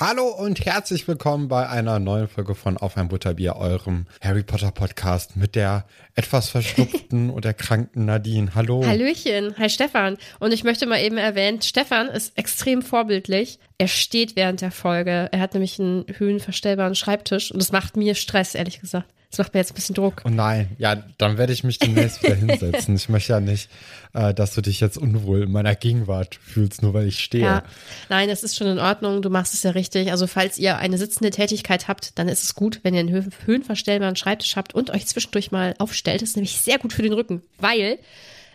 Hallo und herzlich willkommen bei einer neuen Folge von Auf ein Butterbier, eurem Harry Potter Podcast mit der etwas verschnupften und erkrankten Nadine. Hallo. Hallöchen. Hi Stefan. Und ich möchte mal eben erwähnen, Stefan ist extrem vorbildlich. Er steht während der Folge. Er hat nämlich einen höhenverstellbaren Schreibtisch und das macht mir Stress, ehrlich gesagt. Das macht mir jetzt ein bisschen Druck. Oh nein, ja, dann werde ich mich demnächst wieder hinsetzen. Ich möchte ja nicht, äh, dass du dich jetzt unwohl in meiner Gegenwart fühlst, nur weil ich stehe. Ja, nein, das ist schon in Ordnung. Du machst es ja richtig. Also falls ihr eine sitzende Tätigkeit habt, dann ist es gut, wenn ihr einen Hö höhenverstellbaren Schreibtisch habt und euch zwischendurch mal aufstellt. Das ist nämlich sehr gut für den Rücken, weil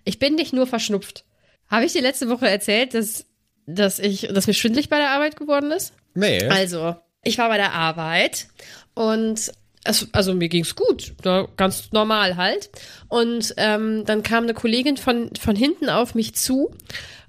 ich bin nicht nur verschnupft. Habe ich dir letzte Woche erzählt, dass, dass ich, dass mir schwindlig bei der Arbeit geworden ist? Nee. Also, ich war bei der Arbeit und es, also mir ging's gut, ne, ganz normal halt. Und ähm, dann kam eine Kollegin von, von hinten auf mich zu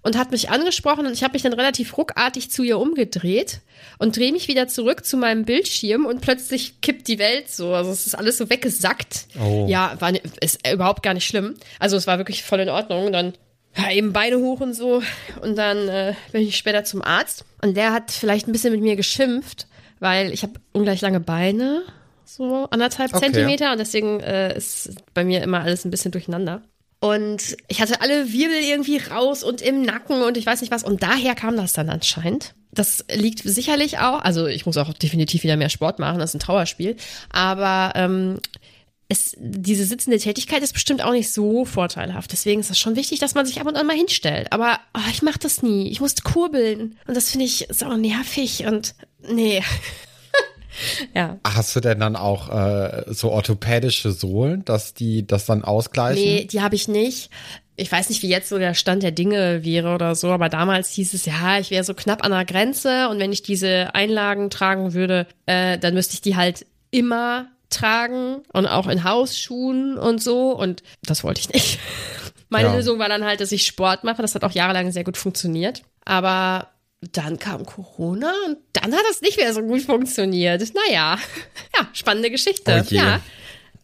und hat mich angesprochen und ich habe mich dann relativ ruckartig zu ihr umgedreht und drehe mich wieder zurück zu meinem Bildschirm und plötzlich kippt die Welt so. Also es ist alles so weggesackt. Oh. Ja, war ist überhaupt gar nicht schlimm. Also es war wirklich voll in Ordnung. Und dann ja, eben Beine hoch und so. Und dann äh, bin ich später zum Arzt. Und der hat vielleicht ein bisschen mit mir geschimpft, weil ich habe ungleich lange Beine so anderthalb okay. Zentimeter und deswegen äh, ist bei mir immer alles ein bisschen durcheinander. Und ich hatte alle Wirbel irgendwie raus und im Nacken und ich weiß nicht was. Und daher kam das dann anscheinend. Das liegt sicherlich auch, also ich muss auch definitiv wieder mehr Sport machen, das ist ein Trauerspiel. Aber ähm, es, diese sitzende Tätigkeit ist bestimmt auch nicht so vorteilhaft. Deswegen ist es schon wichtig, dass man sich ab und an mal hinstellt. Aber oh, ich mache das nie. Ich muss kurbeln. Und das finde ich so nervig und nee. ja. Hast du denn dann auch äh, so orthopädische Sohlen, dass die das dann ausgleichen? Nee, die habe ich nicht. Ich weiß nicht, wie jetzt so der Stand der Dinge wäre oder so, aber damals hieß es, ja, ich wäre so knapp an der Grenze und wenn ich diese Einlagen tragen würde, äh, dann müsste ich die halt immer tragen und auch in Hausschuhen und so und das wollte ich nicht. Meine ja. Lösung war dann halt, dass ich Sport mache. Das hat auch jahrelang sehr gut funktioniert. Aber dann kam Corona und dann hat das nicht mehr so gut funktioniert. Naja, ja, spannende Geschichte. Oh je. Ja.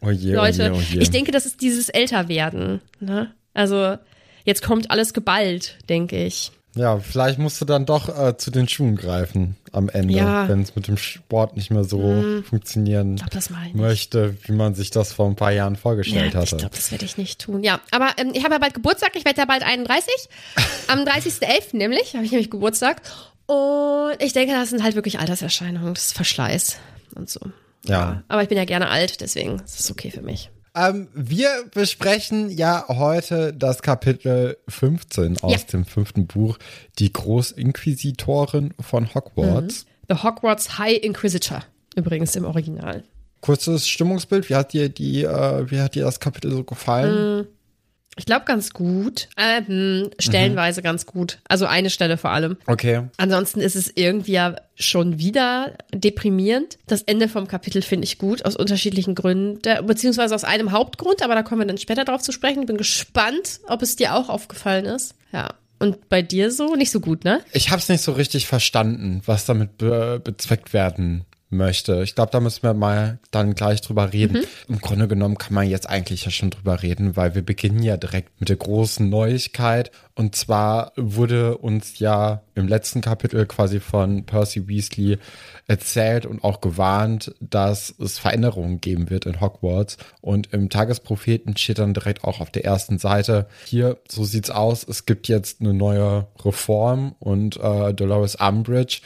Oh je, Leute, oh je, oh je. ich denke, das ist dieses Älterwerden. Ne? Also jetzt kommt alles geballt, denke ich. Ja, vielleicht musst du dann doch äh, zu den Schuhen greifen am Ende, ja. wenn es mit dem Sport nicht mehr so mm. funktionieren glaub, möchte, wie man sich das vor ein paar Jahren vorgestellt ja, hatte. Ich glaube, das werde ich nicht tun. Ja, aber ähm, ich habe ja bald Geburtstag, ich werde ja bald 31. am 30.11. nämlich habe ich nämlich Geburtstag. Und ich denke, das sind halt wirklich Alterserscheinungen, das ist Verschleiß und so. Ja. ja. Aber ich bin ja gerne alt, deswegen ist es okay für mich. Ähm, wir besprechen ja heute das Kapitel 15 aus ja. dem fünften Buch, die Großinquisitorin von Hogwarts. Mhm. The Hogwarts High Inquisitor, übrigens im Original. Kurzes Stimmungsbild, wie hat dir die, äh, wie hat dir das Kapitel so gefallen? Mhm. Ich glaube ganz gut. Ähm, stellenweise ganz gut. Also eine Stelle vor allem. Okay. Ansonsten ist es irgendwie ja schon wieder deprimierend. Das Ende vom Kapitel finde ich gut, aus unterschiedlichen Gründen, beziehungsweise aus einem Hauptgrund, aber da kommen wir dann später drauf zu sprechen. Ich bin gespannt, ob es dir auch aufgefallen ist. Ja. Und bei dir so? Nicht so gut, ne? Ich habe es nicht so richtig verstanden, was damit be bezweckt werden möchte. Ich glaube, da müssen wir mal dann gleich drüber reden. Mhm. Im Grunde genommen kann man jetzt eigentlich ja schon drüber reden, weil wir beginnen ja direkt mit der großen Neuigkeit. Und zwar wurde uns ja im letzten Kapitel quasi von Percy Weasley erzählt und auch gewarnt, dass es Veränderungen geben wird in Hogwarts. Und im Tagespropheten steht dann direkt auch auf der ersten Seite, hier, so sieht's aus, es gibt jetzt eine neue Reform und äh, Dolores Umbridge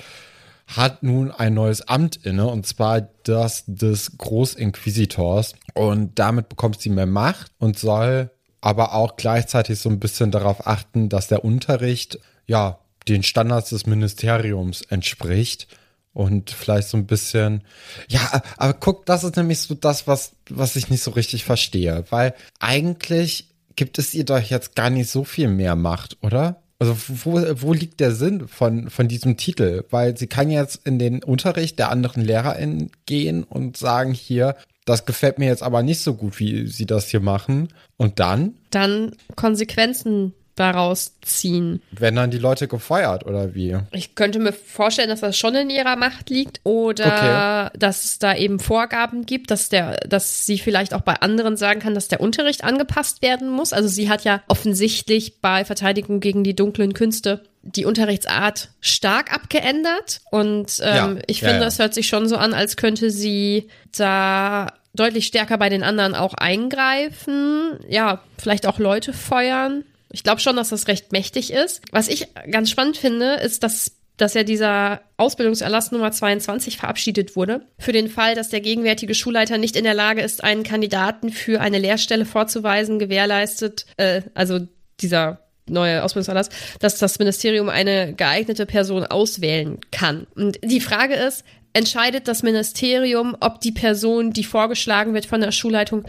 hat nun ein neues Amt inne, und zwar das des Großinquisitors. Und damit bekommt sie mehr Macht und soll aber auch gleichzeitig so ein bisschen darauf achten, dass der Unterricht, ja, den Standards des Ministeriums entspricht und vielleicht so ein bisschen, ja, aber guck, das ist nämlich so das, was, was ich nicht so richtig verstehe, weil eigentlich gibt es ihr doch jetzt gar nicht so viel mehr Macht, oder? Also wo, wo liegt der Sinn von, von diesem Titel? Weil sie kann jetzt in den Unterricht der anderen LehrerInnen gehen und sagen hier, das gefällt mir jetzt aber nicht so gut, wie sie das hier machen. Und dann? Dann Konsequenzen daraus ziehen. Werden dann die Leute gefeuert oder wie? Ich könnte mir vorstellen, dass das schon in ihrer Macht liegt oder okay. dass es da eben Vorgaben gibt, dass der, dass sie vielleicht auch bei anderen sagen kann, dass der Unterricht angepasst werden muss. Also sie hat ja offensichtlich bei Verteidigung gegen die dunklen Künste die Unterrichtsart stark abgeändert und ähm, ja, ich finde, ja, ja. hört sich schon so an, als könnte sie da deutlich stärker bei den anderen auch eingreifen, ja, vielleicht auch Leute feuern. Ich glaube schon, dass das recht mächtig ist. Was ich ganz spannend finde, ist, dass dass ja dieser Ausbildungserlass Nummer 22 verabschiedet wurde. Für den Fall, dass der gegenwärtige Schulleiter nicht in der Lage ist, einen Kandidaten für eine Lehrstelle vorzuweisen, gewährleistet, äh, also dieser neue Ausbildungserlass, dass das Ministerium eine geeignete Person auswählen kann. Und die Frage ist, entscheidet das Ministerium, ob die Person, die vorgeschlagen wird von der Schulleitung,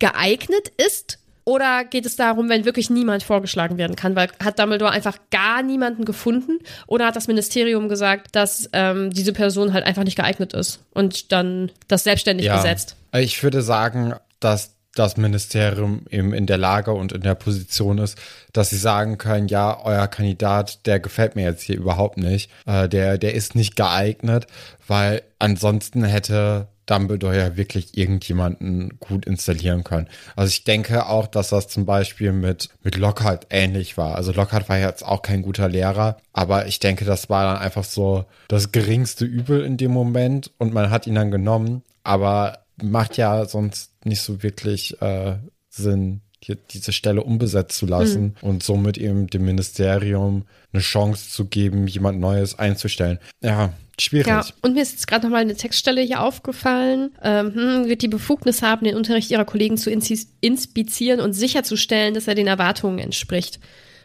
geeignet ist oder geht es darum, wenn wirklich niemand vorgeschlagen werden kann? Weil hat Dumbledore einfach gar niemanden gefunden? Oder hat das Ministerium gesagt, dass ähm, diese Person halt einfach nicht geeignet ist und dann das selbstständig ja. besetzt? Ich würde sagen, dass das Ministerium eben in der Lage und in der Position ist, dass sie sagen können, ja, euer Kandidat, der gefällt mir jetzt hier überhaupt nicht, äh, der, der ist nicht geeignet, weil ansonsten hätte Dumbledore ja wirklich irgendjemanden gut installieren können. Also ich denke auch, dass das zum Beispiel mit, mit Lockhart ähnlich war. Also Lockhart war jetzt auch kein guter Lehrer, aber ich denke, das war dann einfach so das geringste Übel in dem Moment und man hat ihn dann genommen, aber macht ja sonst nicht so wirklich äh, Sinn, hier diese Stelle unbesetzt zu lassen mhm. und somit eben dem Ministerium eine Chance zu geben, jemand Neues einzustellen. Ja, Schwierig. Ja, und mir ist jetzt gerade nochmal eine Textstelle hier aufgefallen. Ähm, hm, wird die Befugnis haben, den Unterricht ihrer Kollegen zu inspizieren und sicherzustellen, dass er den Erwartungen entspricht.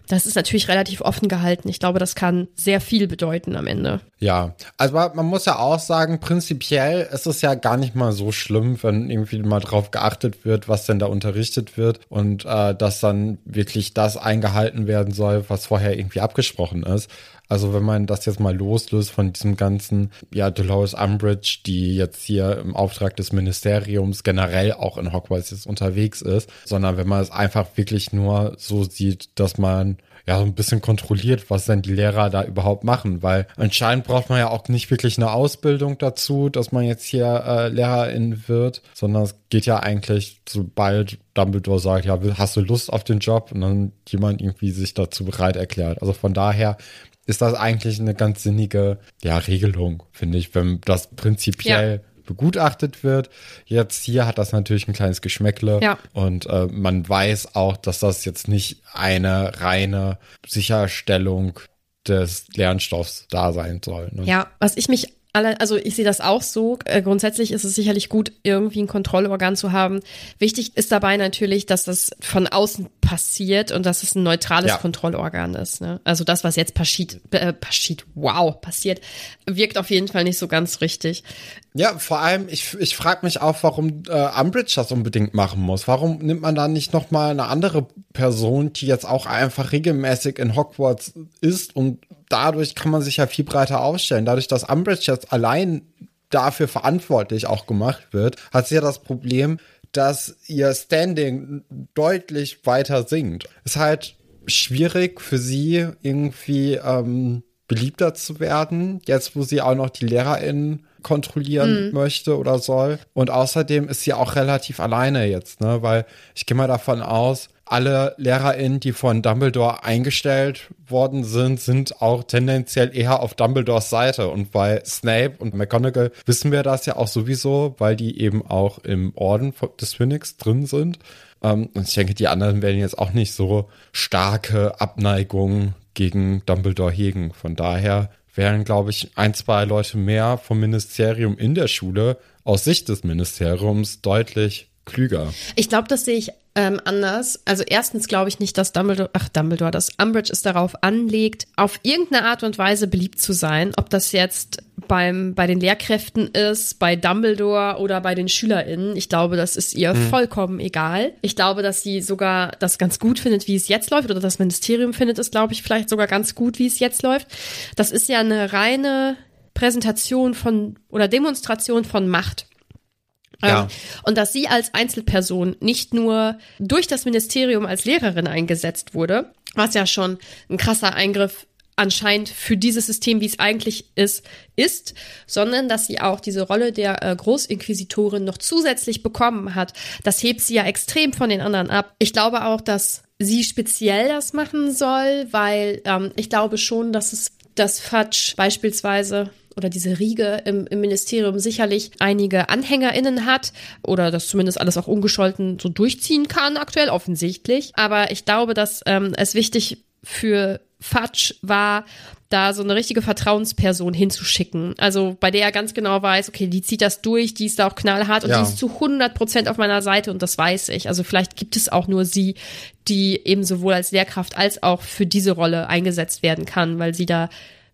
Das ist natürlich relativ offen gehalten. Ich glaube, das kann sehr viel bedeuten am Ende. Ja, also man muss ja auch sagen, prinzipiell ist es ja gar nicht mal so schlimm, wenn irgendwie mal drauf geachtet wird, was denn da unterrichtet wird und äh, dass dann wirklich das eingehalten werden soll, was vorher irgendwie abgesprochen ist. Also wenn man das jetzt mal loslöst von diesem ganzen, ja, Dolores Umbridge, die jetzt hier im Auftrag des Ministeriums generell auch in Hogwarts jetzt unterwegs ist, sondern wenn man es einfach wirklich nur so sieht, dass man ja, so ein bisschen kontrolliert, was denn die Lehrer da überhaupt machen, weil anscheinend braucht man ja auch nicht wirklich eine Ausbildung dazu, dass man jetzt hier äh, Lehrerin wird, sondern es geht ja eigentlich, sobald Dumbledore sagt, ja, hast du Lust auf den Job und dann jemand irgendwie sich dazu bereit erklärt. Also von daher ist das eigentlich eine ganz sinnige ja, Regelung, finde ich, wenn das prinzipiell ja. begutachtet wird. Jetzt hier hat das natürlich ein kleines Geschmäckle ja. und äh, man weiß auch, dass das jetzt nicht eine reine Sicherstellung des Lernstoffs da sein soll. Ne? Ja, was ich mich also ich sehe das auch so. Äh, grundsätzlich ist es sicherlich gut, irgendwie ein Kontrollorgan zu haben. Wichtig ist dabei natürlich, dass das von außen passiert und dass es ein neutrales ja. Kontrollorgan ist. Ne? Also das, was jetzt passiert, äh, passiert, wow, passiert, wirkt auf jeden Fall nicht so ganz richtig. Ja, vor allem, ich, ich frage mich auch, warum äh, Umbridge das unbedingt machen muss. Warum nimmt man da nicht noch mal eine andere Person, die jetzt auch einfach regelmäßig in Hogwarts ist und dadurch kann man sich ja viel breiter aufstellen. Dadurch, dass Umbridge jetzt allein dafür verantwortlich auch gemacht wird, hat sie ja das Problem, dass ihr Standing deutlich weiter sinkt. Ist halt schwierig für sie irgendwie ähm, beliebter zu werden, jetzt wo sie auch noch die LehrerInnen kontrollieren mhm. möchte oder soll. Und außerdem ist sie auch relativ alleine jetzt, ne? Weil ich gehe mal davon aus, alle LehrerInnen, die von Dumbledore eingestellt worden sind, sind auch tendenziell eher auf Dumbledores Seite. Und bei Snape und McGonagall wissen wir das ja auch sowieso, weil die eben auch im Orden des Phoenix drin sind. Ähm, und ich denke, die anderen werden jetzt auch nicht so starke Abneigungen gegen Dumbledore hegen. Von daher wären, glaube ich, ein, zwei Leute mehr vom Ministerium in der Schule aus Sicht des Ministeriums deutlich klüger. Ich glaube, das sehe ich ähm, anders. Also erstens glaube ich nicht, dass Dumbledore, ach Dumbledore, dass Umbridge es darauf anlegt, auf irgendeine Art und Weise beliebt zu sein. Ob das jetzt beim, bei den Lehrkräften ist, bei Dumbledore oder bei den SchülerInnen. Ich glaube, das ist ihr hm. vollkommen egal. Ich glaube, dass sie sogar das ganz gut findet, wie es jetzt läuft, oder das Ministerium findet es, glaube ich, vielleicht sogar ganz gut, wie es jetzt läuft. Das ist ja eine reine Präsentation von oder Demonstration von Macht. Ja. Ähm, und dass sie als Einzelperson nicht nur durch das Ministerium als Lehrerin eingesetzt wurde, was ja schon ein krasser Eingriff anscheinend für dieses System, wie es eigentlich ist, ist, sondern dass sie auch diese Rolle der äh, Großinquisitorin noch zusätzlich bekommen hat. Das hebt sie ja extrem von den anderen ab. Ich glaube auch, dass sie speziell das machen soll, weil ähm, ich glaube schon, dass es das Fatsch beispielsweise oder diese Riege im, im Ministerium sicherlich einige AnhängerInnen hat oder das zumindest alles auch ungescholten so durchziehen kann, aktuell offensichtlich. Aber ich glaube, dass ähm, es wichtig für Fatsch war, da so eine richtige Vertrauensperson hinzuschicken. Also bei der er ganz genau weiß, okay, die zieht das durch, die ist da auch knallhart und ja. die ist zu 100 Prozent auf meiner Seite und das weiß ich. Also vielleicht gibt es auch nur sie, die eben sowohl als Lehrkraft als auch für diese Rolle eingesetzt werden kann, weil sie da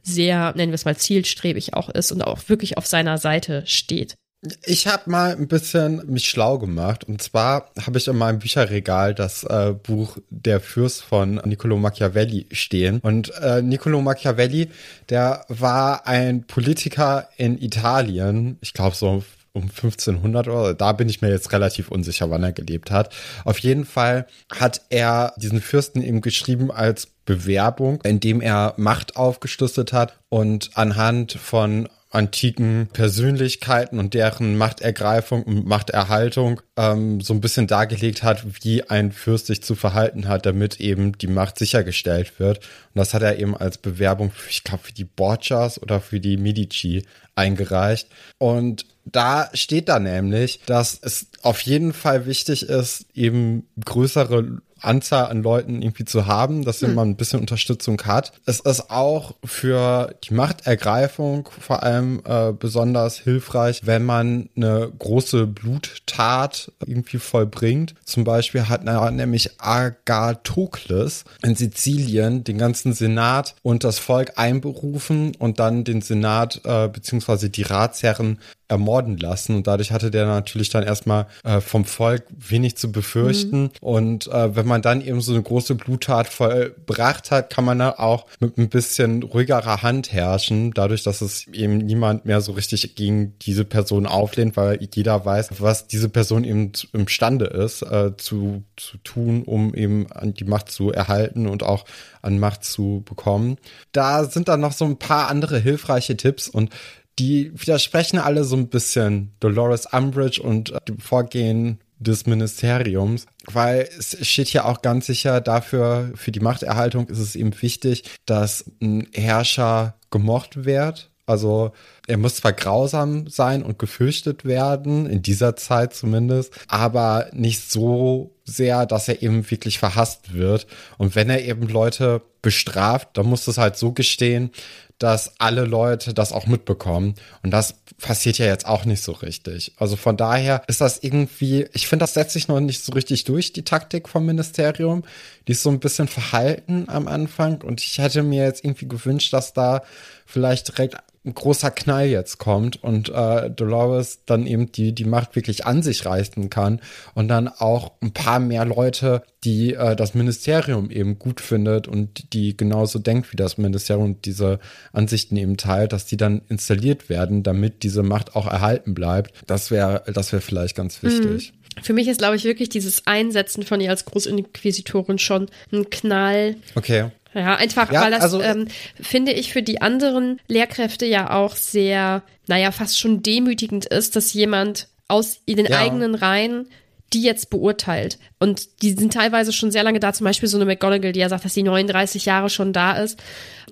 sehr, nennen wir es mal, zielstrebig auch ist und auch wirklich auf seiner Seite steht. Ich habe mal ein bisschen mich schlau gemacht und zwar habe ich in meinem Bücherregal das äh, Buch Der Fürst von Niccolo Machiavelli stehen und äh, Niccolo Machiavelli, der war ein Politiker in Italien, ich glaube so um 1500 oder da bin ich mir jetzt relativ unsicher, wann er gelebt hat. Auf jeden Fall hat er diesen Fürsten eben geschrieben als Bewerbung, indem er Macht aufgestustet hat und anhand von antiken Persönlichkeiten und deren Machtergreifung und Machterhaltung ähm, so ein bisschen dargelegt hat, wie ein Fürst sich zu verhalten hat, damit eben die Macht sichergestellt wird. Und das hat er eben als Bewerbung, für, ich glaube, für die Borgias oder für die Medici eingereicht. Und da steht da nämlich, dass es auf jeden Fall wichtig ist, eben größere Anzahl an Leuten irgendwie zu haben, dass hm. man ein bisschen Unterstützung hat. Es ist auch für die Machtergreifung vor allem äh, besonders hilfreich, wenn man eine große Bluttat irgendwie vollbringt. Zum Beispiel hat nämlich Agathokles in Sizilien den ganzen Senat und das Volk einberufen und dann den Senat äh, beziehungsweise die Ratsherren ermorden lassen und dadurch hatte der natürlich dann erstmal äh, vom Volk wenig zu befürchten mhm. und äh, wenn man dann eben so eine große Bluttat vollbracht hat, kann man da auch mit ein bisschen ruhigerer Hand herrschen, dadurch, dass es eben niemand mehr so richtig gegen diese Person auflehnt, weil jeder weiß, was diese Person eben imstande ist äh, zu, zu tun, um eben die Macht zu erhalten und auch an Macht zu bekommen. Da sind dann noch so ein paar andere hilfreiche Tipps und die widersprechen alle so ein bisschen Dolores Umbridge und dem Vorgehen des Ministeriums, weil es steht hier auch ganz sicher dafür, für die Machterhaltung ist es eben wichtig, dass ein Herrscher gemocht wird. Also er muss zwar grausam sein und gefürchtet werden, in dieser Zeit zumindest, aber nicht so sehr, dass er eben wirklich verhasst wird. Und wenn er eben Leute bestraft, dann musst du es halt so gestehen, dass alle Leute das auch mitbekommen. Und das passiert ja jetzt auch nicht so richtig. Also von daher ist das irgendwie, ich finde, das setzt sich noch nicht so richtig durch, die Taktik vom Ministerium. Die ist so ein bisschen verhalten am Anfang. Und ich hätte mir jetzt irgendwie gewünscht, dass da vielleicht direkt ein großer Knall jetzt kommt und äh, Dolores dann eben die, die Macht wirklich an sich reißen kann und dann auch ein paar mehr Leute, die äh, das Ministerium eben gut findet und die genauso denkt wie das Ministerium und diese Ansichten eben teilt, dass die dann installiert werden, damit diese Macht auch erhalten bleibt. Das wäre, das wäre vielleicht ganz wichtig. Mhm. Für mich ist, glaube ich, wirklich dieses Einsetzen von ihr als Großinquisitorin schon ein Knall. Okay. Ja, einfach, ja, weil das, also, ähm, finde ich, für die anderen Lehrkräfte ja auch sehr, naja, fast schon demütigend ist, dass jemand aus den ja. eigenen Reihen die jetzt beurteilt. Und die sind teilweise schon sehr lange da, zum Beispiel so eine McGonagall, die ja sagt, dass sie 39 Jahre schon da ist.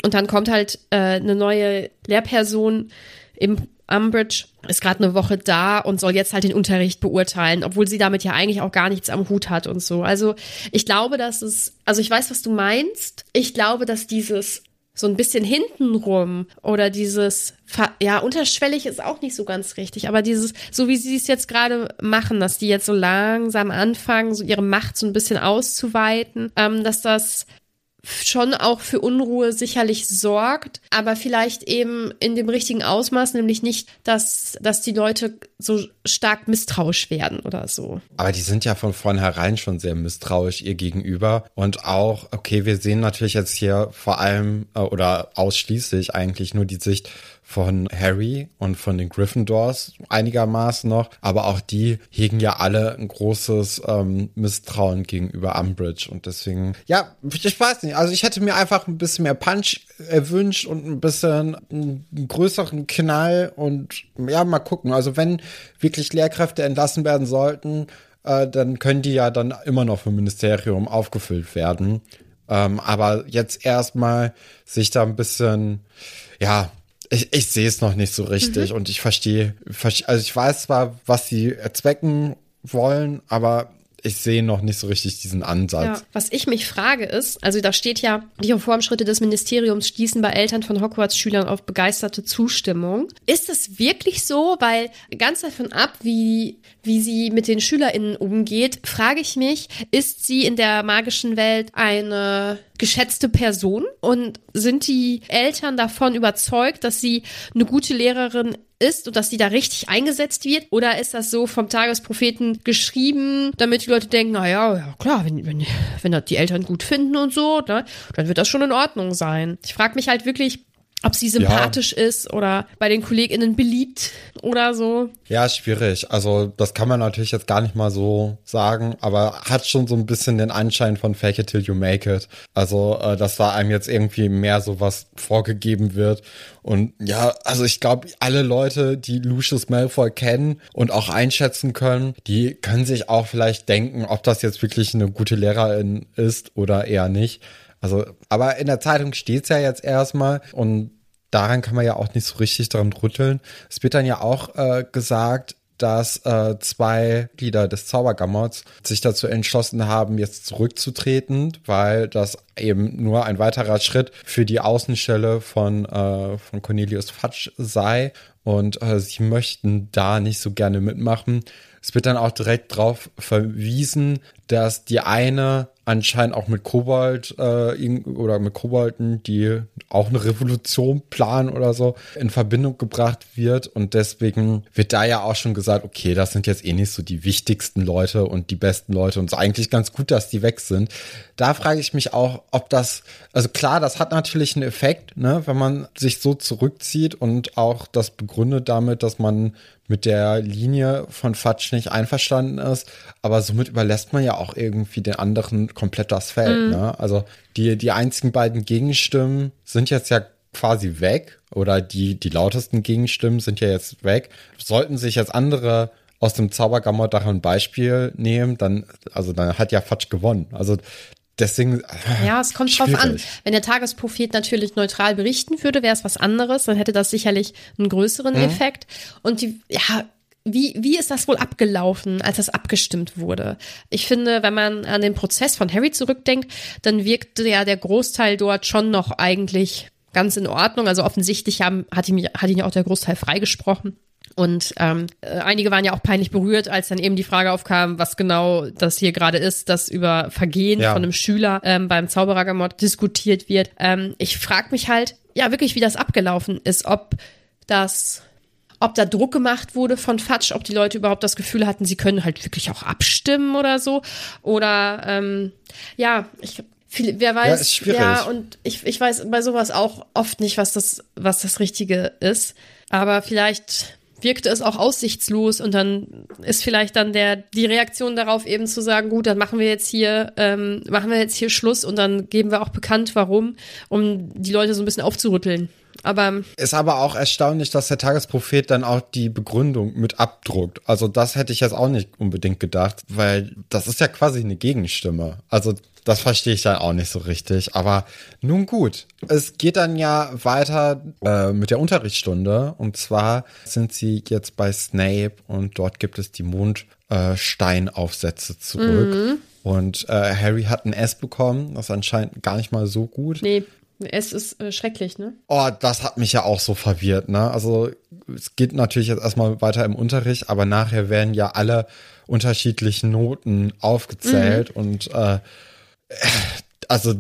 Und dann kommt halt äh, eine neue Lehrperson im Umbridge ist gerade eine Woche da und soll jetzt halt den Unterricht beurteilen, obwohl sie damit ja eigentlich auch gar nichts am Hut hat und so. Also ich glaube, dass es, also ich weiß, was du meinst. Ich glaube, dass dieses so ein bisschen hintenrum oder dieses, ja, unterschwellig ist auch nicht so ganz richtig, aber dieses, so wie sie es jetzt gerade machen, dass die jetzt so langsam anfangen, so ihre Macht so ein bisschen auszuweiten, ähm, dass das schon auch für Unruhe sicherlich sorgt, aber vielleicht eben in dem richtigen Ausmaß, nämlich nicht, dass, dass die Leute so stark misstrauisch werden oder so. Aber die sind ja von vornherein schon sehr misstrauisch ihr gegenüber und auch, okay, wir sehen natürlich jetzt hier vor allem äh, oder ausschließlich eigentlich nur die Sicht von Harry und von den Gryffindors einigermaßen noch, aber auch die hegen ja alle ein großes ähm, Misstrauen gegenüber Umbridge. Und deswegen, ja, ich weiß nicht, also ich hätte mir einfach ein bisschen mehr Punch erwünscht und ein bisschen einen größeren Knall. Und ja, mal gucken, also wenn wirklich Lehrkräfte entlassen werden sollten, äh, dann können die ja dann immer noch vom Ministerium aufgefüllt werden. Ähm, aber jetzt erstmal sich da ein bisschen, ja, ich, ich sehe es noch nicht so richtig mhm. und ich verstehe, also ich weiß zwar, was sie erzwecken wollen, aber ich sehe noch nicht so richtig diesen Ansatz. Ja, was ich mich frage ist, also da steht ja, die Reformschritte des Ministeriums stießen bei Eltern von Hogwarts-Schülern auf begeisterte Zustimmung. Ist das wirklich so? Weil ganz davon ab, wie, wie sie mit den SchülerInnen umgeht, frage ich mich, ist sie in der magischen Welt eine geschätzte Person und sind die Eltern davon überzeugt, dass sie eine gute Lehrerin ist und dass sie da richtig eingesetzt wird? Oder ist das so vom Tagespropheten geschrieben, damit die Leute denken, naja, ja klar, wenn, wenn, wenn das die Eltern gut finden und so, ne, dann wird das schon in Ordnung sein. Ich frage mich halt wirklich, ob sie sympathisch ja. ist oder bei den KollegInnen beliebt oder so. Ja, schwierig. Also, das kann man natürlich jetzt gar nicht mal so sagen, aber hat schon so ein bisschen den Anschein von Fake it till you make it. Also, äh, dass da einem jetzt irgendwie mehr so was vorgegeben wird. Und ja, also ich glaube, alle Leute, die Lucius Malfoy kennen und auch einschätzen können, die können sich auch vielleicht denken, ob das jetzt wirklich eine gute Lehrerin ist oder eher nicht. Also, aber in der Zeitung steht's ja jetzt erstmal und daran kann man ja auch nicht so richtig dran rütteln. Es wird dann ja auch äh, gesagt, dass äh, zwei Glieder des Zaubergammots sich dazu entschlossen haben, jetzt zurückzutreten, weil das eben nur ein weiterer Schritt für die Außenstelle von, äh, von Cornelius Fatsch sei und äh, sie möchten da nicht so gerne mitmachen. Es wird dann auch direkt darauf verwiesen, dass die eine anscheinend auch mit Kobold äh, oder mit Kobolden, die auch eine Revolution planen oder so, in Verbindung gebracht wird. Und deswegen wird da ja auch schon gesagt, okay, das sind jetzt eh nicht so die wichtigsten Leute und die besten Leute und es ist eigentlich ganz gut, dass die weg sind. Da frage ich mich auch, ob das, also klar, das hat natürlich einen Effekt, ne, wenn man sich so zurückzieht und auch das begründet damit, dass man mit der Linie von Fatsch nicht einverstanden ist. Aber somit überlässt man ja auch irgendwie den anderen komplett das Feld. Mhm. Ne? Also die, die einzigen beiden Gegenstimmen sind jetzt ja quasi weg oder die, die lautesten Gegenstimmen sind ja jetzt weg. Sollten sich jetzt andere aus dem Zaubergammer daran ein Beispiel nehmen, dann, also dann hat ja Fatsch gewonnen. Also Deswegen. Äh, ja, es kommt schwierig. drauf an. Wenn der Tagesprophet natürlich neutral berichten würde, wäre es was anderes. Dann hätte das sicherlich einen größeren mhm. Effekt. Und die, ja, wie, wie ist das wohl abgelaufen, als das abgestimmt wurde? Ich finde, wenn man an den Prozess von Harry zurückdenkt, dann wirkte ja der Großteil dort schon noch eigentlich ganz in Ordnung. Also offensichtlich haben, hat, ihn, hat ihn ja auch der Großteil freigesprochen. Und ähm, äh, einige waren ja auch peinlich berührt, als dann eben die Frage aufkam, was genau das hier gerade ist, dass über Vergehen ja. von einem Schüler ähm, beim Zauberergemord diskutiert wird. Ähm, ich frage mich halt, ja wirklich, wie das abgelaufen ist, ob das ob da Druck gemacht wurde von Fatsch, ob die Leute überhaupt das Gefühl hatten, sie können halt wirklich auch abstimmen oder so. Oder ähm, ja, ich viel, wer weiß, ja, ja, und ich, ich weiß bei sowas auch oft nicht, was das, was das Richtige ist. Aber vielleicht wirkte es auch aussichtslos und dann ist vielleicht dann der die Reaktion darauf eben zu sagen, gut, dann machen wir jetzt hier ähm, machen wir jetzt hier Schluss und dann geben wir auch bekannt, warum, um die Leute so ein bisschen aufzurütteln. Aber ist aber auch erstaunlich, dass der Tagesprophet dann auch die Begründung mit abdruckt. Also das hätte ich jetzt auch nicht unbedingt gedacht, weil das ist ja quasi eine Gegenstimme. Also das verstehe ich dann auch nicht so richtig. Aber nun gut. Es geht dann ja weiter äh, mit der Unterrichtsstunde. Und zwar sind sie jetzt bei Snape und dort gibt es die Mondsteinaufsätze zurück. Mhm. Und äh, Harry hat ein S bekommen. Das ist anscheinend gar nicht mal so gut. Nee. Es ist äh, schrecklich, ne? Oh, das hat mich ja auch so verwirrt, ne? Also es geht natürlich jetzt erstmal weiter im Unterricht, aber nachher werden ja alle unterschiedlichen Noten aufgezählt mhm. und äh, also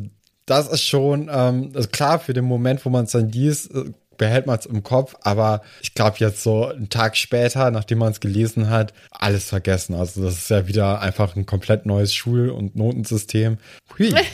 das ist schon ähm, also klar für den Moment, wo man es dann liest, äh, behält man es im Kopf, aber ich glaube jetzt so einen Tag später, nachdem man es gelesen hat, alles vergessen. Also das ist ja wieder einfach ein komplett neues Schul- und Notensystem. Hui.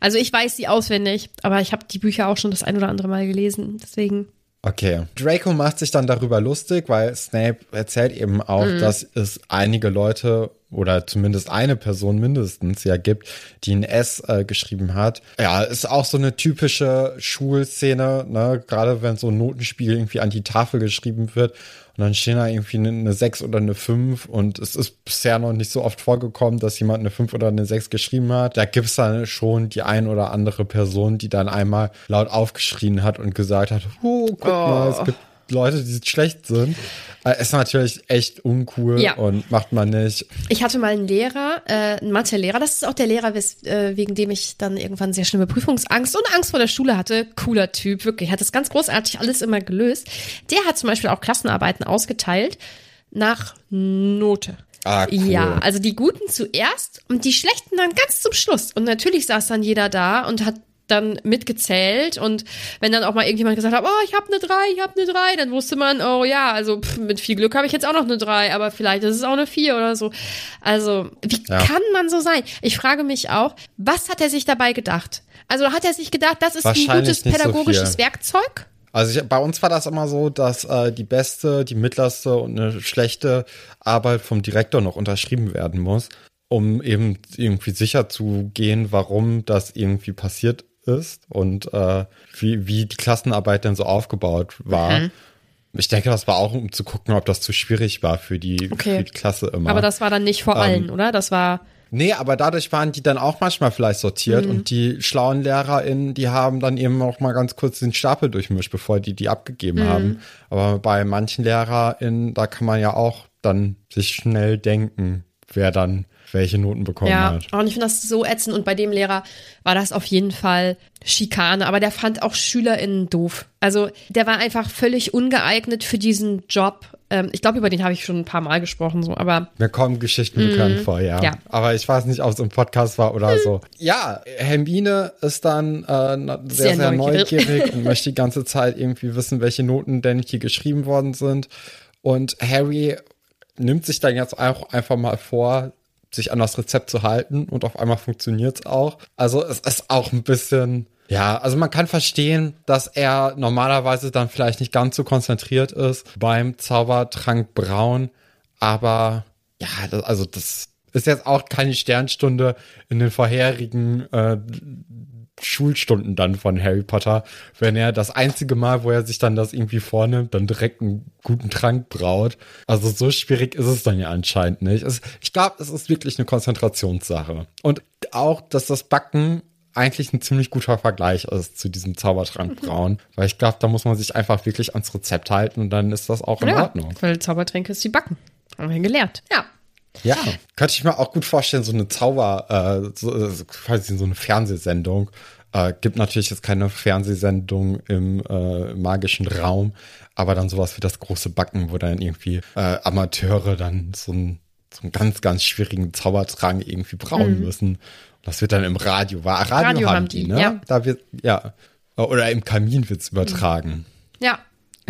Also ich weiß sie auswendig, aber ich habe die Bücher auch schon das ein oder andere Mal gelesen, deswegen. Okay. Draco macht sich dann darüber lustig, weil Snape erzählt eben auch, mhm. dass es einige Leute oder zumindest eine Person mindestens ja gibt, die ein S äh, geschrieben hat. Ja, ist auch so eine typische Schulszene, ne? Gerade wenn so ein Notenspiel irgendwie an die Tafel geschrieben wird und dann stehen da irgendwie eine, eine 6 oder eine 5 und es ist bisher noch nicht so oft vorgekommen, dass jemand eine 5 oder eine 6 geschrieben hat. Da gibt es dann schon die ein oder andere Person, die dann einmal laut aufgeschrien hat und gesagt hat, oh, guck oh. mal, es gibt Leute, die schlecht sind. Äh, ist natürlich echt uncool ja. und macht man nicht. Ich hatte mal einen Lehrer, äh, einen Mathe-Lehrer, das ist auch der Lehrer, wes, äh, wegen dem ich dann irgendwann sehr schlimme Prüfungsangst und Angst vor der Schule hatte. Cooler Typ, wirklich. Hat das ganz großartig alles immer gelöst. Der hat zum Beispiel auch Klassenarbeiten ausgeteilt nach Note. Ah, cool. Ja, also die Guten zuerst und die Schlechten dann ganz zum Schluss. Und natürlich saß dann jeder da und hat dann mitgezählt und wenn dann auch mal irgendjemand gesagt hat, oh, ich habe eine 3, ich habe eine 3, dann wusste man, oh ja, also pff, mit viel Glück habe ich jetzt auch noch eine 3, aber vielleicht ist es auch eine 4 oder so. Also, wie ja. kann man so sein? Ich frage mich auch, was hat er sich dabei gedacht? Also hat er sich gedacht, das ist ein gutes pädagogisches so Werkzeug? Also ich, bei uns war das immer so, dass äh, die beste, die mittlerste und eine schlechte Arbeit vom Direktor noch unterschrieben werden muss, um eben irgendwie sicher zu gehen, warum das irgendwie passiert ist und äh, wie, wie die Klassenarbeit denn so aufgebaut war. Mhm. Ich denke, das war auch, um zu gucken, ob das zu schwierig war für die, okay. für die Klasse immer. Aber das war dann nicht vor ähm, allen, oder? Das war. Nee, aber dadurch waren die dann auch manchmal vielleicht sortiert mhm. und die schlauen LehrerInnen, die haben dann eben auch mal ganz kurz den Stapel durchmischt, bevor die die abgegeben mhm. haben. Aber bei manchen LehrerInnen, da kann man ja auch dann sich schnell denken, wer dann welche Noten bekommen ja, hat. Und ich finde das so ätzend. Und bei dem Lehrer war das auf jeden Fall Schikane. Aber der fand auch SchülerInnen doof. Also der war einfach völlig ungeeignet für diesen Job. Ähm, ich glaube, über den habe ich schon ein paar Mal gesprochen, so, aber. Mir kommen Geschichten bekannt vor, ja. ja. Aber ich weiß nicht, ob es im Podcast war oder hm. so. Ja, Hermine ist dann äh, sehr, sehr, sehr neugierig, neugierig und möchte die ganze Zeit irgendwie wissen, welche Noten denn hier geschrieben worden sind. Und Harry nimmt sich dann jetzt auch einfach mal vor, sich an das Rezept zu halten und auf einmal funktioniert es auch. Also es ist auch ein bisschen, ja, also man kann verstehen, dass er normalerweise dann vielleicht nicht ganz so konzentriert ist beim Zaubertrank Braun, aber ja, das, also das ist jetzt auch keine Sternstunde in den vorherigen äh, Schulstunden dann von Harry Potter, wenn er das einzige Mal, wo er sich dann das irgendwie vornimmt, dann direkt einen guten Trank braut. Also so schwierig ist es dann ja anscheinend nicht. Es, ich glaube, es ist wirklich eine Konzentrationssache. Und auch, dass das Backen eigentlich ein ziemlich guter Vergleich ist zu diesem Zaubertrankbrauen, weil ich glaube, da muss man sich einfach wirklich ans Rezept halten und dann ist das auch in ja, Ordnung. weil Zaubertränke ist die Backen. Haben wir gelernt. Ja. Ja, könnte ich mir auch gut vorstellen, so eine Zauber, äh, so, äh, quasi so eine Fernsehsendung. Äh, gibt natürlich jetzt keine Fernsehsendung im äh, magischen Raum, aber dann sowas wie das große Backen, wo dann irgendwie äh, Amateure dann so, ein, so einen ganz, ganz schwierigen Zaubertrank irgendwie brauen müssen. Das wird dann im Radio, war Radio, Radio haben die, die, ne? ja. Da wird, ja. Oder im Kamin wird's übertragen. Ja.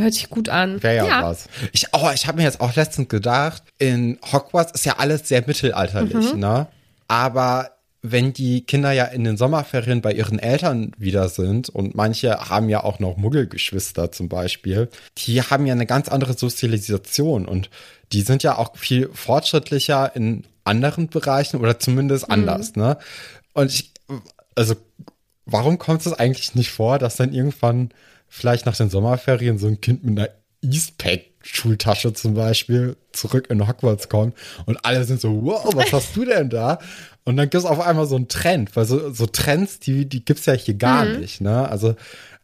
Hört sich gut an. Wäre ja, was. Ich, oh, ich habe mir jetzt auch letztens gedacht, in Hogwarts ist ja alles sehr mittelalterlich, ne? Aber wenn die Kinder ja in den Sommerferien bei ihren Eltern wieder sind und manche haben ja auch noch Muggelgeschwister zum Beispiel, die haben ja eine ganz andere Sozialisation und die sind ja auch viel fortschrittlicher in anderen Bereichen oder zumindest anders, ne? Und ich, also, warum kommt es eigentlich nicht vor, dass dann irgendwann vielleicht nach den Sommerferien so ein Kind mit einer Eastpack-Schultasche zum Beispiel zurück in Hogwarts kommt und alle sind so, wow, was hast du denn da? Und dann gibt es auf einmal so einen Trend, weil so, so Trends, die, die gibt's ja hier gar nicht, ne? Also,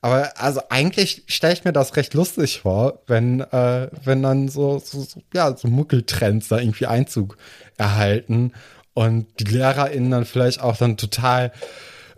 aber also eigentlich stelle ich mir das recht lustig vor, wenn, äh, wenn dann so, so, so, ja, so Muckeltrends da irgendwie Einzug erhalten und die LehrerInnen dann vielleicht auch dann total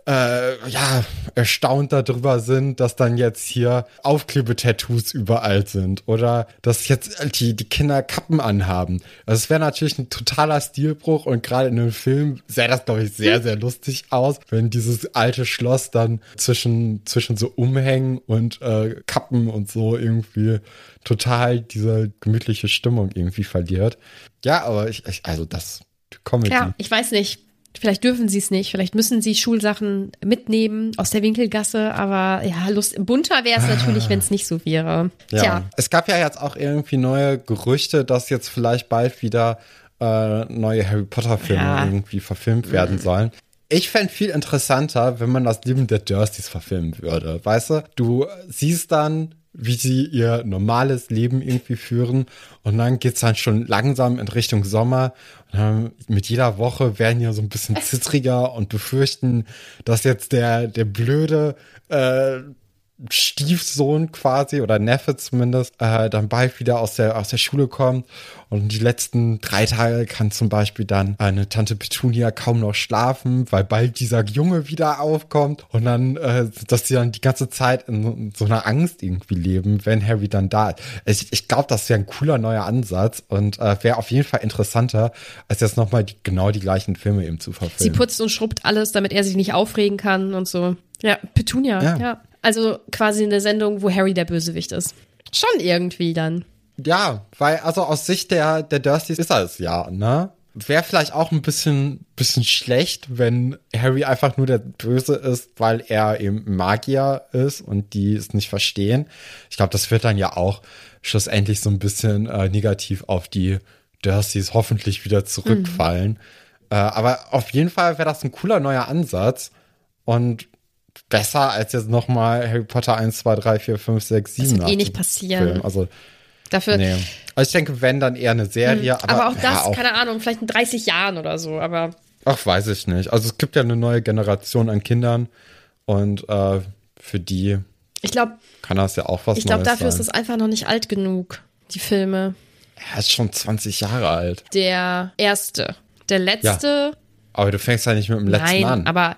äh, ja, erstaunt darüber sind, dass dann jetzt hier Aufklebetattoos überall sind oder dass jetzt die, die Kinder Kappen anhaben. Also es wäre natürlich ein totaler Stilbruch und gerade in einem Film sähe das, glaube ich, sehr, sehr lustig aus, wenn dieses alte Schloss dann zwischen, zwischen so Umhängen und äh, Kappen und so irgendwie total diese gemütliche Stimmung irgendwie verliert. Ja, aber ich, ich also das Comedy. Ja, ich weiß nicht. Vielleicht dürfen sie es nicht. Vielleicht müssen sie Schulsachen mitnehmen aus der Winkelgasse. Aber ja, Lust, bunter wäre es natürlich, wenn es nicht so wäre. Ja. Tja, Es gab ja jetzt auch irgendwie neue Gerüchte, dass jetzt vielleicht bald wieder äh, neue Harry Potter-Filme Ja. irgendwie verfilmt werden sollen. Ich fände viel interessanter, wenn man das Leben der Dursleys verfilmen würde. Weißt du, du siehst dann, wie sie ihr normales Leben irgendwie führen und dann geht's dann schon langsam in Richtung Sommer. Und dann mit jeder Woche werden ja so ein bisschen zittriger und befürchten, dass jetzt der, der blöde äh, Stiefsohn quasi oder Neffe zumindest äh, dann bald wieder aus der aus der Schule kommt und die letzten drei Tage kann zum Beispiel dann eine Tante Petunia kaum noch schlafen, weil bald dieser Junge wieder aufkommt und dann, äh, dass sie dann die ganze Zeit in, so- in so einer Angst irgendwie leben, wenn Harry dann da ist. Ich, ich glaube, das wäre ein cooler neuer Ansatz und äh, wäre auf jeden Fall interessanter, als jetzt nochmal die, genau die gleichen Filme eben zu sie verfilmen. putzt und schrubbt alles, damit er sich nicht aufregen kann und so. Ja, Petunia, Ja. ja. Also quasi eine Sendung, wo Harry der Bösewicht ist. Schon irgendwie dann. Ja, weil also aus Sicht der, der Dursleys ist er es ja, ne? Wäre vielleicht auch ein bisschen, bisschen schlecht, wenn Harry einfach nur der Böse ist, weil er eben Magier ist und die es nicht verstehen. Ich glaube, das wird dann ja auch schlussendlich so ein bisschen äh, negativ auf die Dursleys hoffentlich wieder zurückfallen. Äh, aber auf jeden Fall wäre das ein cooler neuer Ansatz und besser als jetzt nochmal Harry Potter 1, 2, 3, 4, 5, 6, 7 wird eh nicht passieren. Also Dafür. Nee. Also ich denke, wenn, dann eher eine Serie. aber, Aber, auch das, ja, auch, keine Ahnung, vielleicht in 30 Jahren oder so, aber Ach, weiß ich nicht. Also es gibt ja eine neue Generation an Kindern und äh, für die ich glaube, kann das ja auch was ich glaube, dafür ist sein. es einfach noch nicht alt genug, die Filme. Er ist schon 20 Jahre alt. Der erste. Der letzte, Aber du fängst ja nicht mit dem letzten nein, an. aber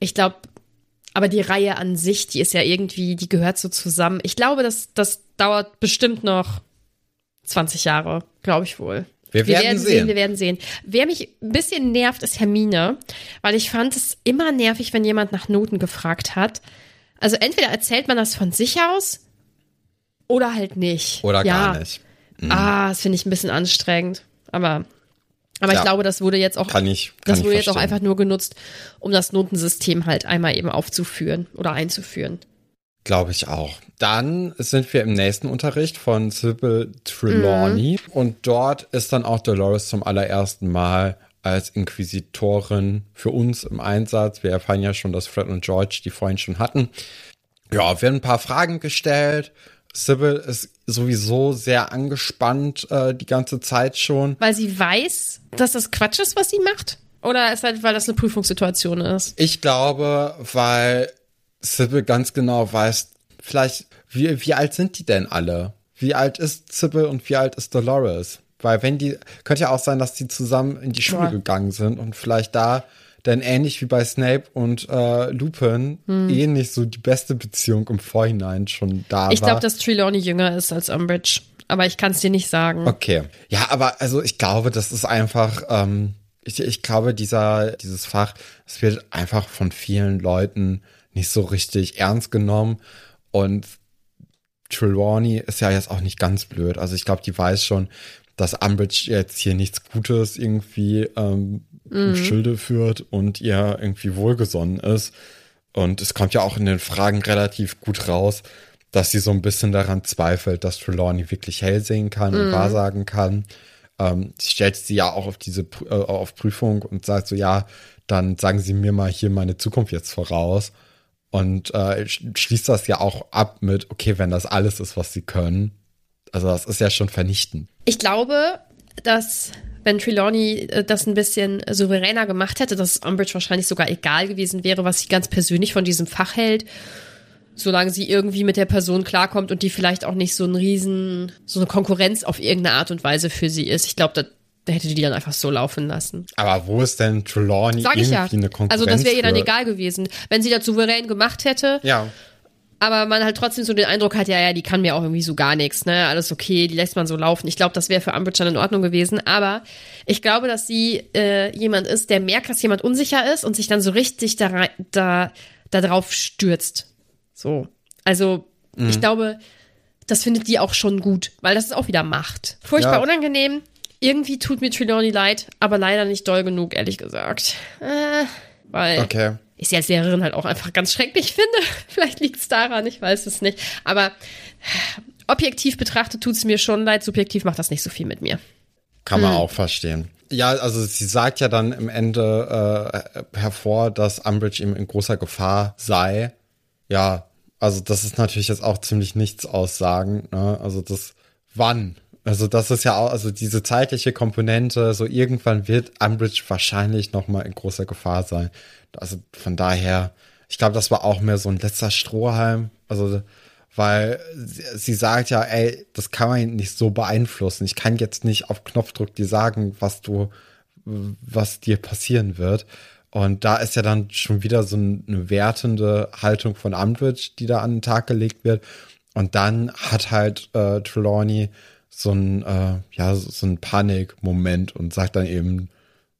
ich glaube, aber die Reihe an sich, die ist ja irgendwie, die gehört so zusammen. Ich glaube, das, das dauert bestimmt noch 20 Jahre, glaube ich wohl. Wir werden sehen. Wir werden sehen. Wer mich ein bisschen nervt, ist Hermine, weil ich fand es immer nervig, wenn jemand nach Noten gefragt hat. Also entweder erzählt man das von sich aus oder halt nicht. Oder ja. gar nicht. Ah, das finde ich ein bisschen anstrengend. Aber, aber Ja. ich glaube, das wurde jetzt auch, Kann ich. Kann das wurde jetzt auch verstehen. einfach nur genutzt, um das Notensystem halt einmal eben aufzuführen oder einzuführen. Glaube ich auch. Dann sind wir im nächsten Unterricht von Sybil Trelawney Mhm. und dort ist dann auch Dolores zum allerersten Mal als Inquisitorin für uns im Einsatz. Wir erfahren ja schon, dass Fred und George die vorhin schon hatten. Ja, werden ein paar Fragen gestellt. Sybil ist sowieso sehr angespannt äh, die ganze Zeit schon. Weil sie weiß, dass das Quatsch ist, was sie macht. Oder ist halt, weil das eine Prüfungssituation ist? Ich glaube, weil Sybil ganz genau weiß, vielleicht, wie, wie alt sind die denn alle? Wie alt ist Sybil und wie alt ist Dolores? Weil wenn die, könnte ja auch sein, dass die zusammen in die Schule Ja. gegangen sind und vielleicht da dann ähnlich wie bei Snape und äh, Lupin Hm. eh nicht so die beste Beziehung im Vorhinein schon da Ich war. glaube, dass Trelawney jünger ist als Umbridge. Aber ich kann es dir nicht sagen. Okay. Ja, aber also ich glaube, das ist einfach, ähm, ich, ich glaube, dieser, dieses Fach, es wird einfach von vielen Leuten nicht so richtig ernst genommen. Und Trelawney ist ja jetzt auch nicht ganz blöd. Also ich glaube, die weiß schon, dass Umbridge jetzt hier nichts Gutes irgendwie ähm, im Schilde führt und ihr irgendwie wohlgesonnen ist. Und es kommt ja auch in den Fragen relativ gut raus, dass sie so ein bisschen daran zweifelt, dass Trelawney wirklich hell sehen kann und wahrsagen kann. Ähm, sie stellt sie ja auch auf diese äh, auf Prüfung und sagt so, ja, dann sagen Sie mir mal hier meine Zukunft jetzt voraus. Und äh, sch- schließt das ja auch ab mit, okay, wenn das alles ist, was sie können. Also das ist ja schon vernichtend. Ich glaube, dass wenn Trelawney äh, das ein bisschen souveräner gemacht hätte, dass es Umbridge wahrscheinlich sogar egal gewesen wäre, was sie ganz persönlich von diesem Fach hält, solange sie irgendwie mit der Person klarkommt und die vielleicht auch nicht so ein riesen, so eine Konkurrenz auf irgendeine Art und Weise für sie ist. Ich glaube, da, da hätte die die dann einfach so laufen lassen. Aber wo ist denn Trelawney Sag irgendwie ich ja. eine Konkurrenz? Also das wäre ihr dann egal gewesen, wenn sie das souverän gemacht hätte. Ja. Aber man halt trotzdem so den Eindruck hat, ja, ja, die kann mir auch irgendwie so gar nichts, ne? Alles okay, die lässt man so laufen. Ich glaube, das wäre für Umbridge dann in Ordnung gewesen. Aber ich glaube, dass sie äh, jemand ist, der merkt, dass jemand unsicher ist und sich dann so richtig da, rein- da, da drauf stürzt. So. Also, ich glaube, das findet die auch schon gut, weil das ist auch wieder Macht. Furchtbar Ja. unangenehm. Irgendwie tut mir Trelawney leid, aber leider nicht doll genug, ehrlich gesagt. Äh, weil Okay. Ich sie als Lehrerin halt auch einfach ganz schrecklich finde. Vielleicht liegt es daran, ich weiß es nicht. Aber objektiv betrachtet tut es mir schon leid, subjektiv macht das nicht so viel mit mir. Kann Hm. man auch verstehen. Ja, also sie sagt ja dann im Ende äh, hervor, dass Umbridge eben in großer Gefahr sei. Ja, also das ist natürlich jetzt auch ziemlich nichts aussagen. Ne? Also das wann? Also das ist ja auch, also diese zeitliche Komponente, so irgendwann wird Umbridge wahrscheinlich noch mal in großer Gefahr sein. Also von daher, ich glaube, das war auch mehr so ein letzter Strohhalm. Also weil sie, sie sagt ja, ey, das kann man nicht so beeinflussen. Ich kann jetzt nicht auf Knopfdruck dir sagen, was du, was dir passieren wird. Und da ist ja dann schon wieder so eine wertende Haltung von Umbridge, die da an den Tag gelegt wird. Und dann hat halt äh, Trelawney so ein, äh, ja, so, ein Panikmoment und sagt dann eben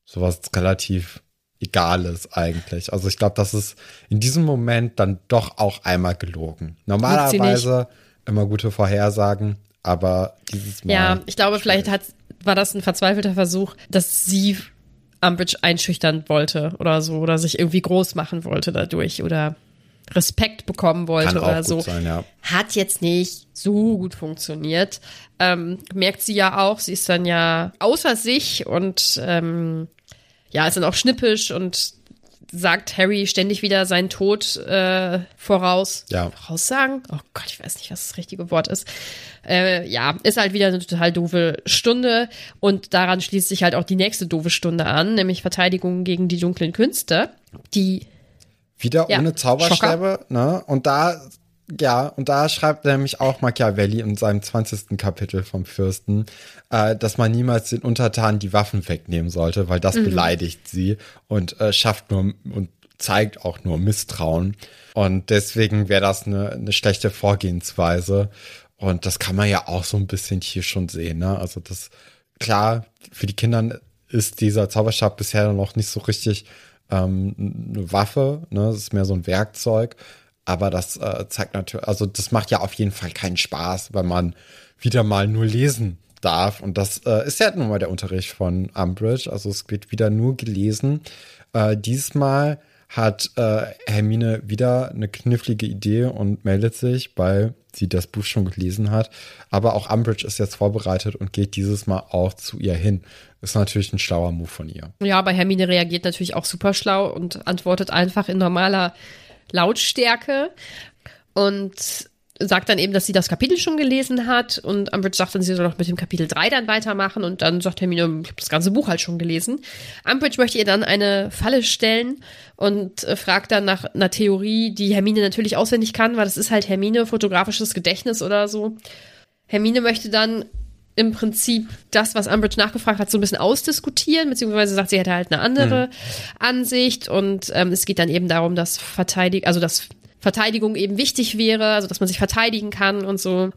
sowas relativ Egales eigentlich. Also ich glaube, das ist in diesem Moment dann doch auch einmal gelogen. Normalerweise immer gute Vorhersagen, aber dieses Mal. Ja, ich glaube, vielleicht hat, war das ein verzweifelter Versuch, dass sie Umbridge einschüchtern wollte oder so oder sich irgendwie groß machen wollte dadurch oder Respekt bekommen wollte oder so. sein, ja. Hat jetzt nicht so gut funktioniert. Ähm, merkt sie ja auch, sie ist dann ja außer sich und ähm, ja, ist dann auch schnippisch und sagt Harry ständig wieder seinen Tod äh, voraus. Ja. Voraussagen? Oh Gott, ich weiß nicht, was das richtige Wort ist. Äh, ja, ist halt wieder eine total doofe Stunde und daran schließt sich halt auch die nächste doofe Stunde an, nämlich Verteidigung gegen die dunklen Künste, die Wieder Ja, ohne Zauberstäbe, ne? Und da, ja, und da schreibt nämlich auch Machiavelli in seinem 20. Kapitel vom Fürsten, äh, dass man niemals den Untertanen die Waffen wegnehmen sollte, weil das beleidigt sie und äh, schafft nur und zeigt auch nur Misstrauen. Und deswegen wäre das eine, eine schlechte Vorgehensweise. Und das kann man ja auch so ein bisschen hier schon sehen, ne? Also das, klar, für die Kinder ist dieser Zauberstab bisher noch nicht so richtig ähm, eine Waffe, ne? Das ist mehr so ein Werkzeug. Aber das äh, zeigt natürlich, also das macht ja auf jeden Fall keinen Spaß, weil man wieder mal nur lesen darf. Und das äh, ist ja nun mal der Unterricht von Umbridge. Also es wird wieder nur gelesen. Äh, diesmal hat äh, Hermine wieder eine knifflige Idee und meldet sich, weil sie das Buch schon gelesen hat. Aber auch Umbridge ist jetzt vorbereitet und geht dieses Mal auch zu ihr hin. Ist natürlich ein schlauer Move von ihr. Ja, aber Hermine reagiert natürlich auch super schlau und antwortet einfach in normaler Lautstärke und sagt dann eben, dass sie das Kapitel schon gelesen hat und Umbridge sagt dann, sie soll noch mit dem Kapitel 3 dann weitermachen und dann sagt Hermine, ich habe das ganze Buch halt schon gelesen. Umbridge möchte ihr dann eine Falle stellen und äh, fragt dann nach einer Theorie, die Hermine natürlich auswendig kann, weil das ist halt Hermine, fotografisches Gedächtnis oder so. Hermine möchte dann im Prinzip das, was Umbridge nachgefragt hat, so ein bisschen ausdiskutieren, beziehungsweise sagt, sie hätte halt eine andere mhm. Ansicht und ähm, es geht dann eben darum, dass Verteidig also dass Verteidigung eben wichtig wäre, also dass man sich verteidigen kann und so.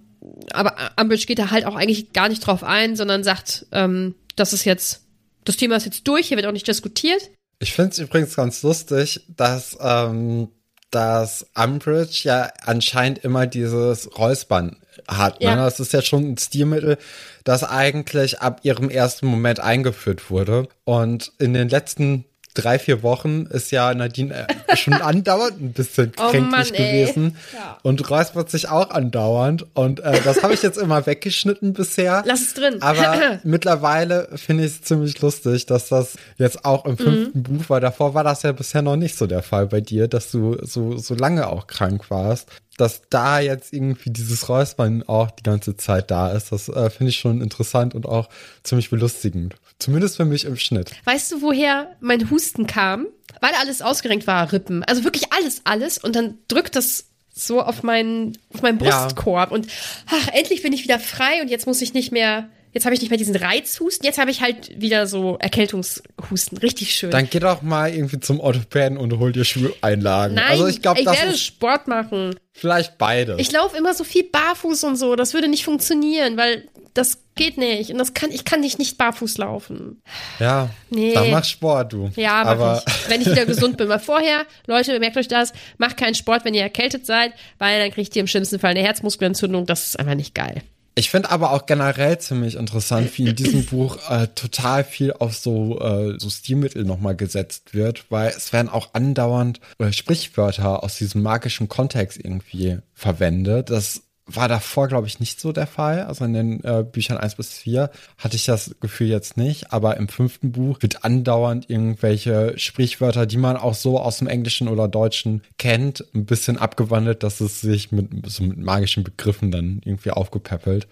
Aber Umbridge geht da halt auch eigentlich gar nicht drauf ein, sondern sagt, ähm, das ist jetzt, das Thema ist jetzt durch, hier wird auch nicht diskutiert. Ich finde es übrigens ganz lustig, dass, ähm, dass Umbridge ja anscheinend immer dieses Räuspern hat. Ne? Ja. Das ist ja schon ein Stilmittel, das eigentlich ab ihrem ersten Moment eingeführt wurde. Und in den letzten drei, vier Wochen ist ja Nadine äh, schon andauernd ein bisschen oh kränklich Mann, gewesen. Ja. Und räuspert sich auch andauernd. Und äh, das habe ich jetzt immer weggeschnitten bisher. Lass es drin. Aber mittlerweile finde ich es ziemlich lustig, dass das jetzt auch im fünften mhm. Buch war. Davor war das ja bisher noch nicht so der Fall bei dir, dass du so, so lange auch krank warst dass da jetzt irgendwie dieses Räuspern auch die ganze Zeit da ist, das äh, finde ich schon interessant und auch ziemlich belustigend. Zumindest für mich im Schnitt. Weißt du, woher mein Husten kam? Weil alles ausgerenkt war, Rippen. Also wirklich alles, alles. Und dann drückt das so auf meinen, auf meinen Brustkorb. Ja. Und ach, endlich bin ich wieder frei und jetzt muss ich nicht mehr Jetzt habe ich nicht mehr diesen Reizhusten, jetzt habe ich halt wieder so Erkältungshusten. Richtig schön. Dann geh doch mal irgendwie zum Orthopäden und hol dir Schuheinlagen. Nein, also ich, glaub, ich werde Sport machen. Vielleicht beide. Ich laufe immer so viel barfuß und so. Das würde nicht funktionieren, weil das geht nicht. Und das kann, ich kann nicht nicht barfuß laufen. Ja. Nee. Dann mach Sport, du. Ja, aber ich, wenn ich wieder gesund bin. Weil vorher, Leute, merkt euch das, macht keinen Sport, wenn ihr erkältet seid, weil dann kriegt ihr im schlimmsten Fall eine Herzmuskelentzündung. Das ist einfach nicht geil. Ich finde aber auch generell ziemlich interessant, wie in diesem Buch äh, total viel auf so, äh, so Stilmittel nochmal gesetzt wird, weil es werden auch andauernd äh, Sprichwörter aus diesem magischen Kontext irgendwie verwendet. Das war davor, glaube ich, nicht so der Fall. Also in den äh, Büchern eins bis vier hatte ich das Gefühl jetzt nicht. Aber im fünften Buch wird andauernd irgendwelche Sprichwörter, die man auch so aus dem Englischen oder Deutschen kennt, ein bisschen abgewandelt, dass es sich mit so mit magischen Begriffen dann irgendwie aufgepäppelt.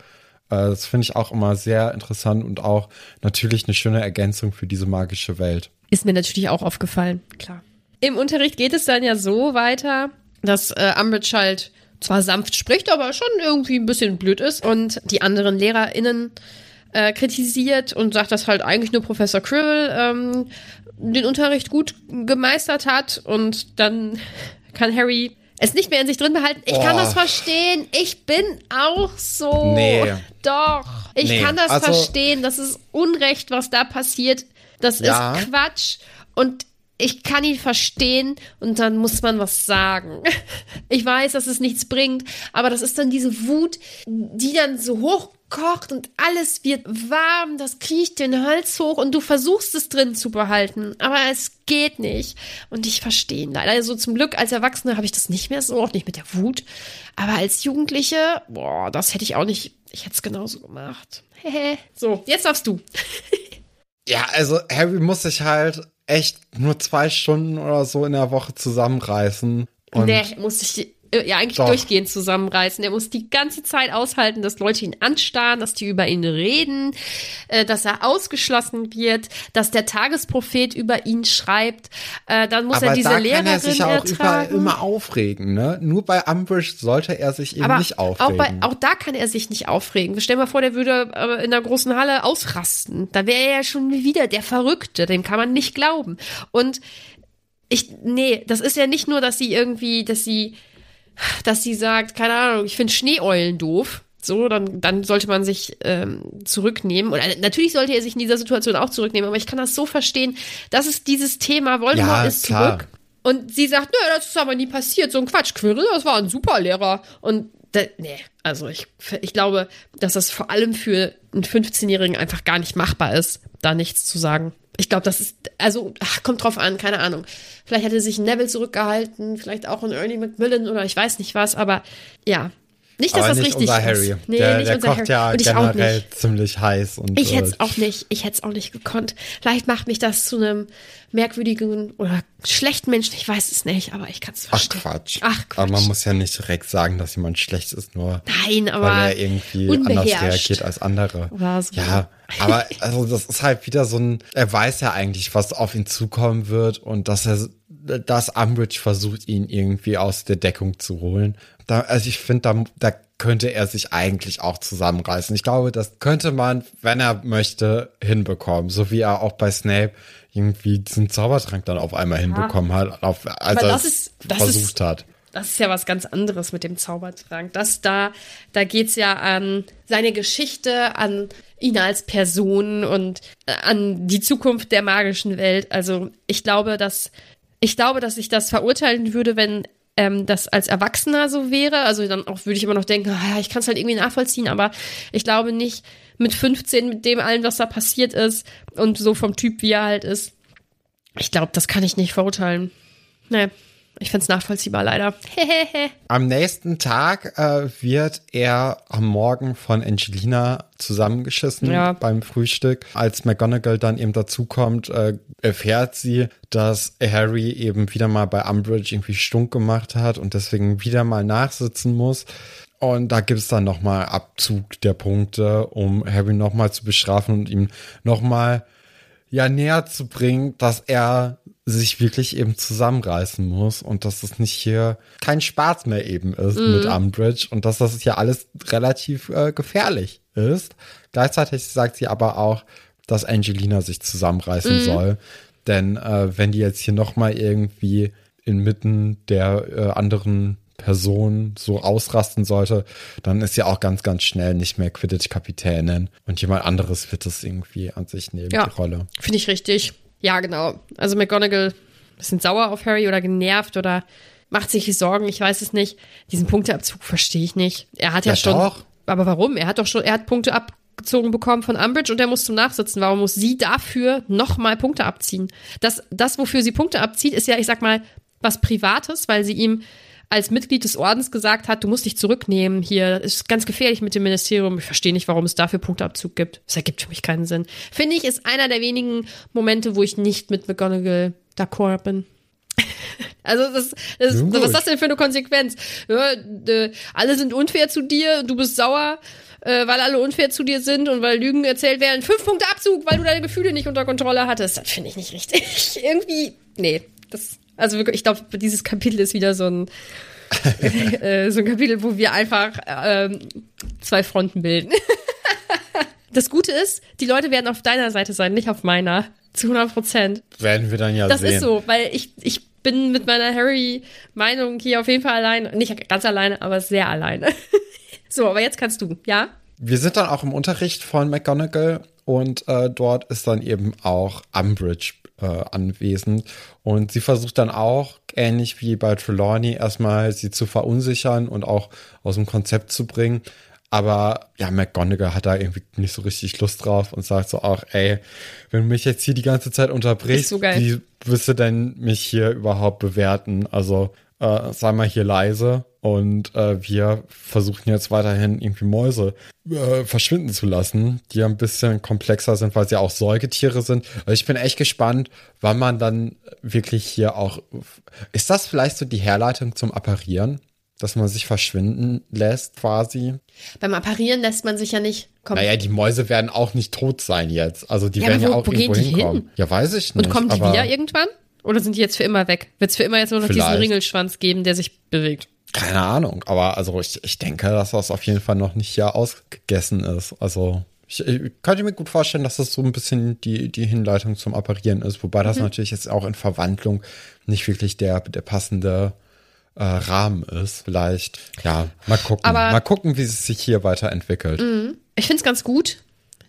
Äh, das finde ich auch immer sehr interessant und auch natürlich eine schöne Ergänzung für diese magische Welt. Ist mir natürlich auch aufgefallen, klar. Im Unterricht geht es dann ja so weiter, dass äh, Umbridge halt zwar sanft spricht, aber schon irgendwie ein bisschen blöd ist und die anderen LehrerInnen äh, kritisiert und sagt, dass halt eigentlich nur Professor Cribble ähm, den Unterricht gut gemeistert hat und dann kann Harry es nicht mehr in sich drin behalten. Ich oh. kann das verstehen. Ich bin auch so. Nee. Doch. Ich nee. kann das also, verstehen. Das ist Unrecht, was da passiert. Das ja. ist Quatsch. Und ich kann ihn verstehen und dann muss man was sagen. Ich weiß, dass es nichts bringt, aber das ist dann diese Wut, die dann so hochkocht und alles wird warm, das kriecht den Hals hoch und du versuchst es drin zu behalten, aber es geht nicht. Und ich verstehe ihn leider. Also zum Glück als Erwachsene habe ich das nicht mehr so, auch nicht mit der Wut. Aber als Jugendliche, boah, das hätte ich auch nicht, ich hätte es genauso gemacht. so, jetzt darfst du. ja, also Harry muss sich halt echt nur zwei Stunden oder so in der Woche zusammenreißen. Und nee, muss ich äh, ja eigentlich doch. durchgehend zusammenreißen. Er muss die ganze Zeit aushalten, dass Leute ihn anstarren, dass die über ihn reden, äh, dass er ausgeschlossen wird, dass der Tagesprophet über ihn schreibt. Äh, dann muss Aber er diese da Lehrerin kann er sich auch überall immer aufregen. Ne? Nur bei Umbridge sollte er sich eben Aber nicht aufregen. Auch, bei, auch da kann er sich nicht aufregen. Stell dir mal vor, der würde äh, in der großen Halle ausrasten. Da wäre er ja schon wieder der Verrückte. Dem kann man nicht glauben. Und ich, nee, das ist ja nicht nur, dass sie irgendwie, dass sie dass sie sagt, keine Ahnung, ich finde Schneeeulen doof. So, dann, dann sollte man sich ähm, zurücknehmen. Und äh, natürlich sollte er sich in dieser Situation auch zurücknehmen, aber ich kann das so verstehen, das ist dieses Thema, Voldemort ja, ist klar. zurück. Und sie sagt, nö, das ist aber nie passiert. So ein Quatsch, Quirrell, das war ein super Lehrer. Und da, nee, also ich, ich glaube, dass das vor allem für einen 15-Jährigen einfach gar nicht machbar ist, da nichts zu sagen. Ich glaube, das ist, also, ach, kommt drauf an, keine Ahnung. Vielleicht hätte sich Neville zurückgehalten, vielleicht auch ein Ernie Macmillan oder ich weiß nicht was, aber ja. Nicht, dass Aber das nicht richtig unser ist. Harry. Nee, der nicht der unser kocht Harry. ja Und ich auch generell nicht. ziemlich heiß. Und, Ich hätte es auch nicht, ich hätte es auch nicht gekonnt. Vielleicht macht mich das zu einem merkwürdigen oder schlechten Menschen. Ich weiß es nicht, aber ich kann es Ach verstehen. Quatsch. Ach Quatsch. Aber man muss ja nicht direkt sagen, dass jemand schlecht ist, nur Nein, aber weil er irgendwie anders reagiert als andere. Oder so. Ja, aber also das ist halt wieder so ein, er weiß ja eigentlich, was auf ihn zukommen wird und dass er, dass Umbridge versucht, ihn irgendwie aus der Deckung zu holen. Da, also ich finde, da, da könnte er sich eigentlich auch zusammenreißen. Ich glaube, das könnte man, wenn er möchte, hinbekommen. So wie er auch bei Snape irgendwie diesen Zaubertrank dann auf einmal hinbekommen hat, auf, als er es versucht ist- hat. Das ist ja was ganz anderes mit dem Zaubertrank. Das da, da geht's ja an seine Geschichte, an ihn als Person und äh, an die Zukunft der magischen Welt. Also ich glaube, dass ich glaube, dass ich das verurteilen würde, wenn ähm, das als Erwachsener so wäre. Also dann auch würde ich immer noch denken, ah, ich kann es halt irgendwie nachvollziehen, aber ich glaube nicht mit 15, mit dem allen, was da passiert ist und so vom Typ, wie er halt ist. Ich glaube, das kann ich nicht verurteilen. Nee, ich find's nachvollziehbar, leider. Am nächsten Tag äh, wird er am Morgen von Angelina zusammengeschissen Ja. beim Frühstück. Als McGonagall dann eben dazukommt, äh, erfährt sie, dass Harry eben wieder mal bei Umbridge irgendwie stunk gemacht hat und deswegen wieder mal nachsitzen muss. Und da gibt es dann nochmal Abzug der Punkte, um Harry nochmal zu bestrafen und ihm nochmal ja näher zu bringen, dass er sich wirklich eben zusammenreißen muss und dass es nicht hier kein Spaß mehr eben ist mit Umbridge und dass das ja alles relativ äh, gefährlich ist. Gleichzeitig sagt sie aber auch, dass Angelina sich zusammenreißen soll, denn äh, wenn die jetzt hier noch mal irgendwie inmitten der äh, anderen Person so ausrasten sollte, dann ist sie auch ganz, ganz schnell nicht mehr Quidditch-Kapitänin und jemand anderes wird das irgendwie an sich nehmen, Ja. die Rolle. Finde ich richtig. Ja, genau. Also McGonagall bisschen sauer auf Harry oder genervt oder macht sich Sorgen, ich weiß es nicht. Diesen Punkteabzug verstehe ich nicht. Er hat ja, Ja, schon. doch. Aber warum? Er hat doch schon, er hat Punkte abgezogen bekommen von Umbridge und er muss zum Nachsitzen. Warum muss sie dafür nochmal Punkte abziehen? Das, das, wofür sie Punkte abzieht, ist ja, ich sag mal, was Privates, weil sie ihm als Mitglied des Ordens gesagt hat, du musst dich zurücknehmen hier, ist ganz gefährlich mit dem Ministerium. Ich verstehe nicht, warum es dafür Punkteabzug gibt. Das ergibt für mich keinen Sinn. Finde ich, ist einer der wenigen Momente, wo ich nicht mit McGonagall d'accord bin. Also, das, das, Nun was ist das denn für eine Konsequenz? Ja, äh, alle sind unfair zu dir, du bist sauer, äh, weil alle unfair zu dir sind und weil Lügen erzählt werden. Fünf Punkte Abzug, weil du deine Gefühle nicht unter Kontrolle hattest. Das finde ich nicht richtig. Irgendwie, nee. Das, also wirklich, ich glaube, dieses Kapitel ist wieder so ein, äh, so ein Kapitel, wo wir einfach ähm, zwei Fronten bilden. Das Gute ist, die Leute werden auf deiner Seite sein, nicht auf meiner. Zu 100 Prozent. Werden wir dann ja Das sehen. ist so, weil ich, ich bin mit meiner Harry-Meinung hier auf jeden Fall allein. Nicht ganz alleine, aber sehr alleine. so, aber jetzt kannst du, ja? Wir sind dann auch im Unterricht von McGonagall und äh, dort ist dann eben auch Umbridge äh, anwesend. Und sie versucht dann auch, ähnlich wie bei Trelawney, erstmal sie zu verunsichern und auch aus dem Konzept zu bringen. Aber ja, McGonagall hat da irgendwie nicht so richtig Lust drauf und sagt so auch, ey, wenn du mich jetzt hier die ganze Zeit unterbrichst, so wie wirst du denn mich hier überhaupt bewerten? Also äh, sei mal hier leise und äh, wir versuchen jetzt weiterhin irgendwie Mäuse äh, verschwinden zu lassen, die ja ein bisschen komplexer sind, weil sie auch Säugetiere sind. Also ich bin echt gespannt, wann man dann wirklich hier auch. Ist das vielleicht so die Herleitung zum Apparieren? Dass man sich verschwinden lässt, quasi. Beim Apparieren lässt man sich ja nicht kommen. Naja, die Mäuse werden auch nicht tot sein jetzt. Also die Ja, werden aber ja wo- auch wo irgendwo hinkommen. hin? Ja, weiß ich nicht. Und kommen die wieder irgendwann? Oder sind die jetzt für immer weg? Wird es für immer jetzt nur noch diesen Vielleicht. Ringelschwanz geben, der sich bewegt? Keine Ahnung. Aber also ich, ich denke, dass das auf jeden Fall noch nicht hier ausgegessen ist. Also ich, ich könnte mir gut vorstellen, dass das so ein bisschen die, die Hinleitung zum Apparieren ist. Wobei Mhm. das natürlich jetzt auch in Verwandlung nicht wirklich der, der passende äh, Rahmen ist. Vielleicht, ja, mal gucken. Aber- Mhm. mal gucken, wie es sich hier weiterentwickelt. Ich finde es ganz gut,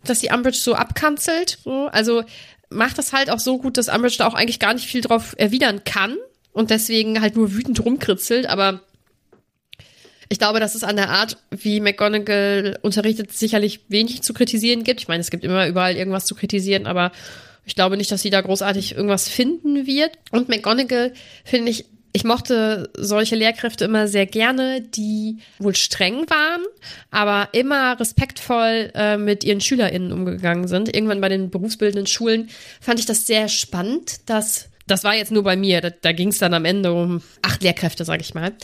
dass die Umbridge so abkanzelt. So. Also macht das halt auch so gut, dass Umbridge da auch eigentlich gar nicht viel drauf erwidern kann und deswegen halt nur wütend rumkritzelt. Aber ich glaube, dass es an der Art, wie McGonagall unterrichtet, sicherlich wenig zu kritisieren gibt. Ich meine, es gibt immer überall irgendwas zu kritisieren, aber ich glaube nicht, dass sie da großartig irgendwas finden wird. Und McGonagall, finde ich, ich mochte solche Lehrkräfte immer sehr gerne, die wohl streng waren, aber immer respektvoll äh, mit ihren SchülerInnen umgegangen sind. Irgendwann bei den berufsbildenden Schulen fand ich das sehr spannend, dass das war jetzt nur bei mir, da, da ging es dann am Ende um acht Lehrkräfte, sag ich mal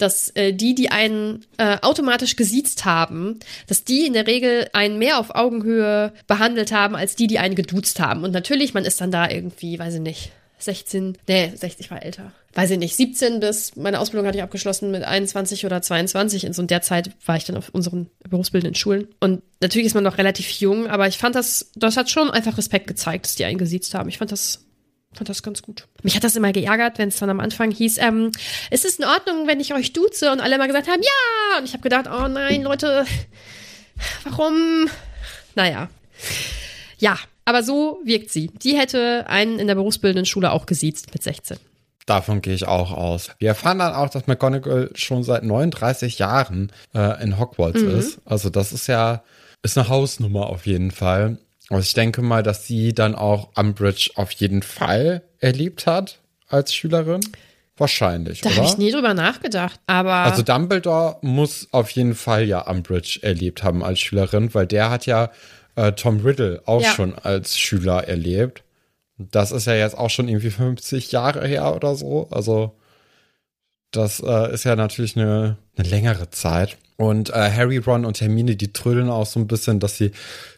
dass äh, die, die einen äh, automatisch gesiezt haben, dass die in der Regel einen mehr auf Augenhöhe behandelt haben, als die, die einen geduzt haben. Und natürlich, man ist dann da irgendwie, weiß ich nicht, 16, nee, 60 war älter. Weiß ich nicht, 17 bis, meine Ausbildung hatte ich abgeschlossen mit 21 oder 22. In so der Zeit war ich dann auf unseren berufsbildenden Schulen. Und natürlich ist man noch relativ jung, aber ich fand das, das hat schon einfach Respekt gezeigt, dass die einen gesiezt haben. Ich fand das fand das ganz gut. Mich hat das immer geärgert, wenn es dann am Anfang hieß, ähm, ist es in Ordnung, wenn ich euch duze? Und alle immer gesagt haben, ja! Und ich habe gedacht, oh nein, Leute, warum? Naja. Ja, aber so wirkt sie. Die hätte einen in der berufsbildenden Schule auch gesiezt mit 16. Davon gehe ich auch aus. Wir erfahren dann auch, dass McGonagall schon seit 39 Jahren äh, in Hogwarts mhm. ist. Also das ist ja, ist eine Hausnummer auf jeden Fall. Also ich denke mal, dass sie dann auch Umbridge auf jeden Fall erlebt hat als Schülerin. Wahrscheinlich, da habe ich nie drüber nachgedacht, aber. Also Dumbledore muss auf jeden Fall ja Umbridge erlebt haben als Schülerin, weil der hat ja äh, Tom Riddle auch ja. schon als Schüler erlebt. Das ist ja jetzt auch schon irgendwie 50 Jahre her oder so. Also das äh, ist ja natürlich eine, eine längere Zeit. Und äh, Harry, Ron und Hermine, die trödeln auch so ein bisschen, dass sie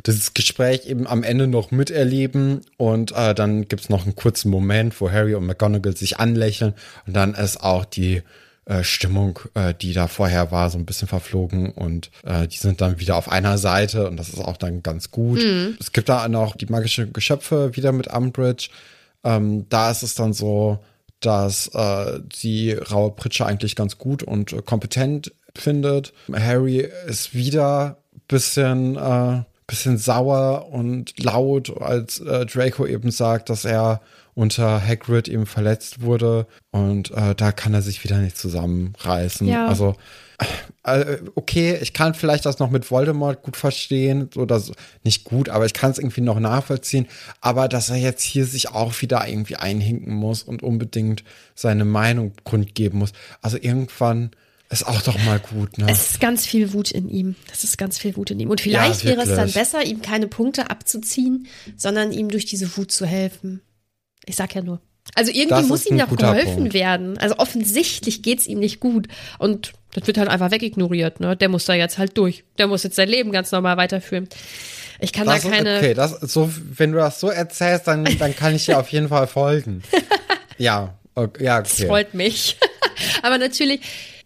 dieses Gespräch eben am Ende noch miterleben. Und äh, dann gibt's noch einen kurzen Moment, wo Harry und McGonagall sich anlächeln. Und dann ist auch die äh, Stimmung, äh, die da vorher war, so ein bisschen verflogen. Und äh, die sind dann wieder auf einer Seite. Und das ist auch dann ganz gut. Mhm. Es gibt da noch die magischen Geschöpfe wieder mit Umbridge. Ähm, da ist es dann so, dass äh, die raue Pritsche eigentlich ganz gut und äh, kompetent findet. Harry ist wieder bisschen, äh, bisschen sauer und laut, als äh, Draco eben sagt, dass er unter Hagrid eben verletzt wurde und äh, da kann er sich wieder nicht zusammenreißen. Ja. Also äh, okay, ich kann vielleicht das noch mit Voldemort gut verstehen, so dass nicht gut, aber ich kann es irgendwie noch nachvollziehen. Aber dass er jetzt hier sich auch wieder irgendwie einhinken muss und unbedingt seine Meinung kundgeben muss. Also irgendwann ist auch doch mal gut, ne? Es ist ganz viel Wut in ihm. Das ist ganz viel Wut in ihm. Und vielleicht ja, wäre es dann besser, ihm keine Punkte abzuziehen, sondern ihm durch diese Wut zu helfen. Ich sag ja nur. Also irgendwie das muss ihm doch geholfen Punkt. werden. Also offensichtlich geht's ihm nicht gut. Und das wird halt einfach wegignoriert, ne? Der muss da jetzt halt durch. Der muss jetzt sein Leben ganz normal weiterführen. Ich kann das da keine. okay, das, so, wenn du das so erzählst, dann, dann kann ich dir auf jeden Fall folgen. Ja, okay, ja, okay. Das freut mich. Aber natürlich,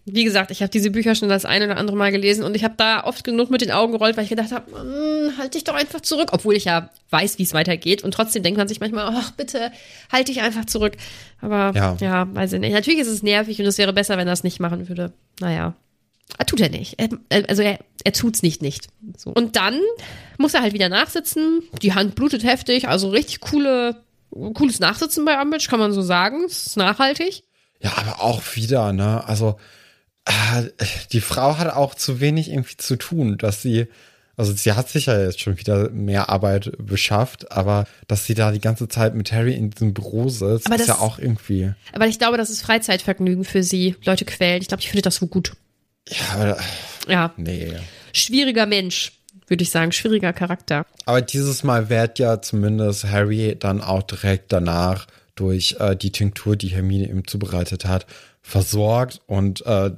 wie gesagt, ich habe diese Bücher schon das ein oder andere Mal gelesen und ich habe da oft genug mit den Augen gerollt, weil ich gedacht habe, hm, halt dich doch einfach zurück, obwohl ich ja weiß, wie es weitergeht und trotzdem denkt man sich manchmal, ach bitte, halt dich einfach zurück. Aber ja. ja, weiß ich nicht. Natürlich ist es nervig und es wäre besser, wenn er es nicht machen würde. Naja. Er tut er nicht. Er, also er, er tut's nicht nicht. So. Und dann muss er halt wieder nachsitzen. Die Hand blutet heftig, also richtig coole, cooles Nachsitzen bei Umbridge, kann man so sagen. Es ist nachhaltig. Ja, aber auch wieder, ne? Also Ah, die Frau hat auch zu wenig irgendwie zu tun, dass sie, also sie hat sich ja jetzt schon wieder mehr Arbeit beschafft, aber dass sie da die ganze Zeit mit Harry in diesem Büro sitzt, aber ist das, ja auch irgendwie. Aber ich glaube, das ist Freizeitvergnügen für sie, Leute quälen. Ich glaube, ich finde das so gut. Ja, aber. Ja. Nee. Schwieriger Mensch, würde ich sagen, schwieriger Charakter. Aber dieses Mal wird ja zumindest Harry dann auch direkt danach durch äh, die Tinktur, die Hermine ihm zubereitet hat, versorgt und äh,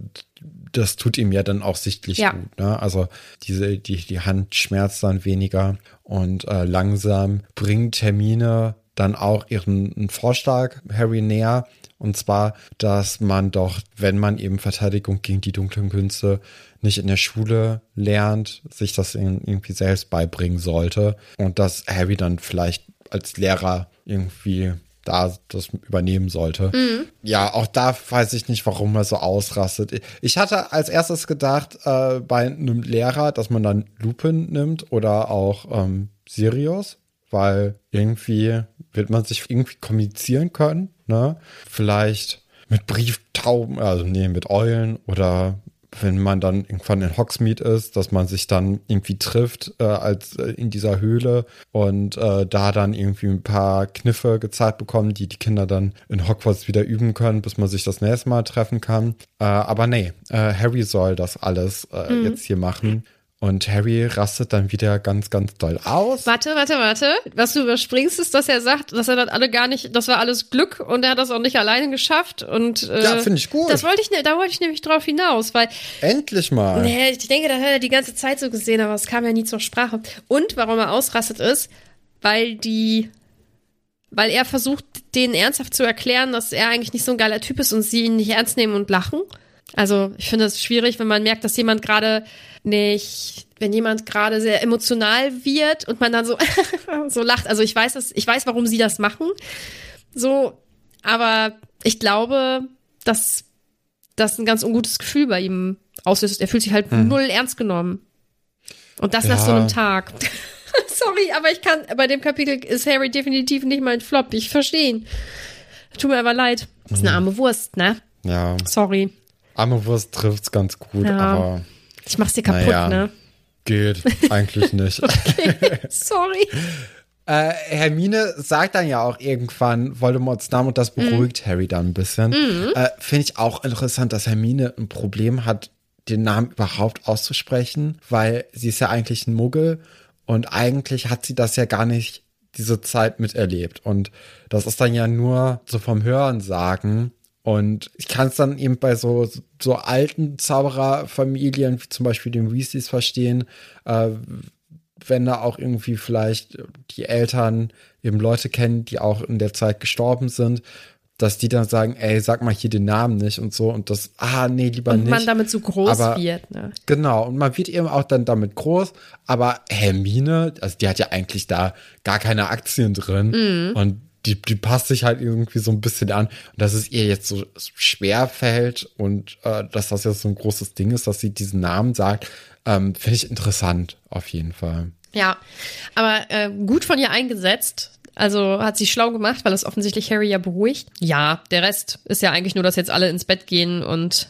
das tut ihm ja dann auch sichtlich ja. gut. Ne? Also diese, die, die Hand schmerzt dann weniger und äh, langsam bringt Hermine dann auch ihren Vorschlag Harry näher. Und zwar, dass man doch, wenn man eben Verteidigung gegen die dunklen Künste nicht in der Schule lernt, sich das irgendwie selbst beibringen sollte. Und dass Harry dann vielleicht als Lehrer irgendwie da das übernehmen sollte. Mhm. Ja, auch da weiß ich nicht, warum er so ausrastet. Ich hatte als erstes gedacht, äh, bei einem Lehrer, dass man dann Lupin nimmt oder auch ähm, Sirius, weil irgendwie wird man sich irgendwie kommunizieren können, ne? Vielleicht mit Brieftauben, also nee, mit Eulen oder wenn man dann irgendwann in Hogsmeade ist, dass man sich dann irgendwie trifft äh, als äh, in dieser Höhle und äh, da dann irgendwie ein paar Kniffe gezeigt bekommen, die die Kinder dann in Hogwarts wieder üben können, bis man sich das nächste Mal treffen kann. Äh, aber nee, äh, Harry soll das alles äh, mhm. jetzt hier machen. Und Harry rastet dann wieder ganz, ganz doll aus. Warte, warte, warte. Was du überspringst, ist, dass er sagt, dass er das alle gar nicht, das war alles Glück und er hat das auch nicht alleine geschafft. Und äh, ja, finde ich gut. Das wollte ich, ne, da wollte ich nämlich drauf hinaus, weil endlich mal. Nee, ich denke, das hat er die ganze Zeit so gesehen, aber es kam ja nie zur Sprache. Und warum er ausrastet ist, weil die, weil er versucht, denen ernsthaft zu erklären, dass er eigentlich nicht so ein geiler Typ ist und sie ihn nicht ernst nehmen und lachen. Also ich finde es schwierig, wenn man merkt, dass jemand gerade nicht, wenn jemand gerade sehr emotional wird und man dann so so lacht. Also ich weiß es, ich weiß, warum sie das machen. So, aber ich glaube, dass das ein ganz ungutes Gefühl bei ihm auslöst. Er fühlt sich halt hm. null ernst genommen. Und das ja. nach so einem Tag. Sorry, aber ich kann, bei dem Kapitel ist Harry definitiv nicht mein Flop. Ich verstehe ihn. Tut mir aber leid. Ist eine hm. arme Wurst, ne? Ja. Sorry. Arme Wurst trifft's ganz gut, ja. aber. Ich mach's dir kaputt, naja, ne? Geht eigentlich nicht. okay, sorry. Äh, Hermine sagt dann ja auch irgendwann Voldemorts Namen und das beruhigt mhm. Harry dann ein bisschen. Mhm. Äh, Finde ich auch interessant, dass Hermine ein Problem hat, den Namen überhaupt auszusprechen, weil sie ist ja eigentlich ein Muggel und eigentlich hat sie das ja gar nicht diese Zeit miterlebt. Und das ist dann ja nur so vom Hören sagen. Und ich kann es dann eben bei so, so alten Zaubererfamilien, wie zum Beispiel den Weasleys, verstehen, äh, wenn da auch irgendwie vielleicht die Eltern eben Leute kennen, die auch in der Zeit gestorben sind, dass die dann sagen, ey, sag mal hier den Namen nicht und so und das, ah, nee, lieber und nicht. Und man damit so groß aber, wird, ne? Genau, und man wird eben auch dann damit groß, aber Hermine, also die hat ja eigentlich da gar keine Aktien drin mhm. und die, die passt sich halt irgendwie so ein bisschen an. Und dass es ihr jetzt so schwer fällt und äh, dass das jetzt so ein großes Ding ist, dass sie diesen Namen sagt, ähm, finde ich interessant, auf jeden Fall. Ja, aber äh, gut von ihr eingesetzt. Also hat sie schlau gemacht, weil es offensichtlich Harry ja beruhigt. Ja, der Rest ist ja eigentlich nur, dass jetzt alle ins Bett gehen und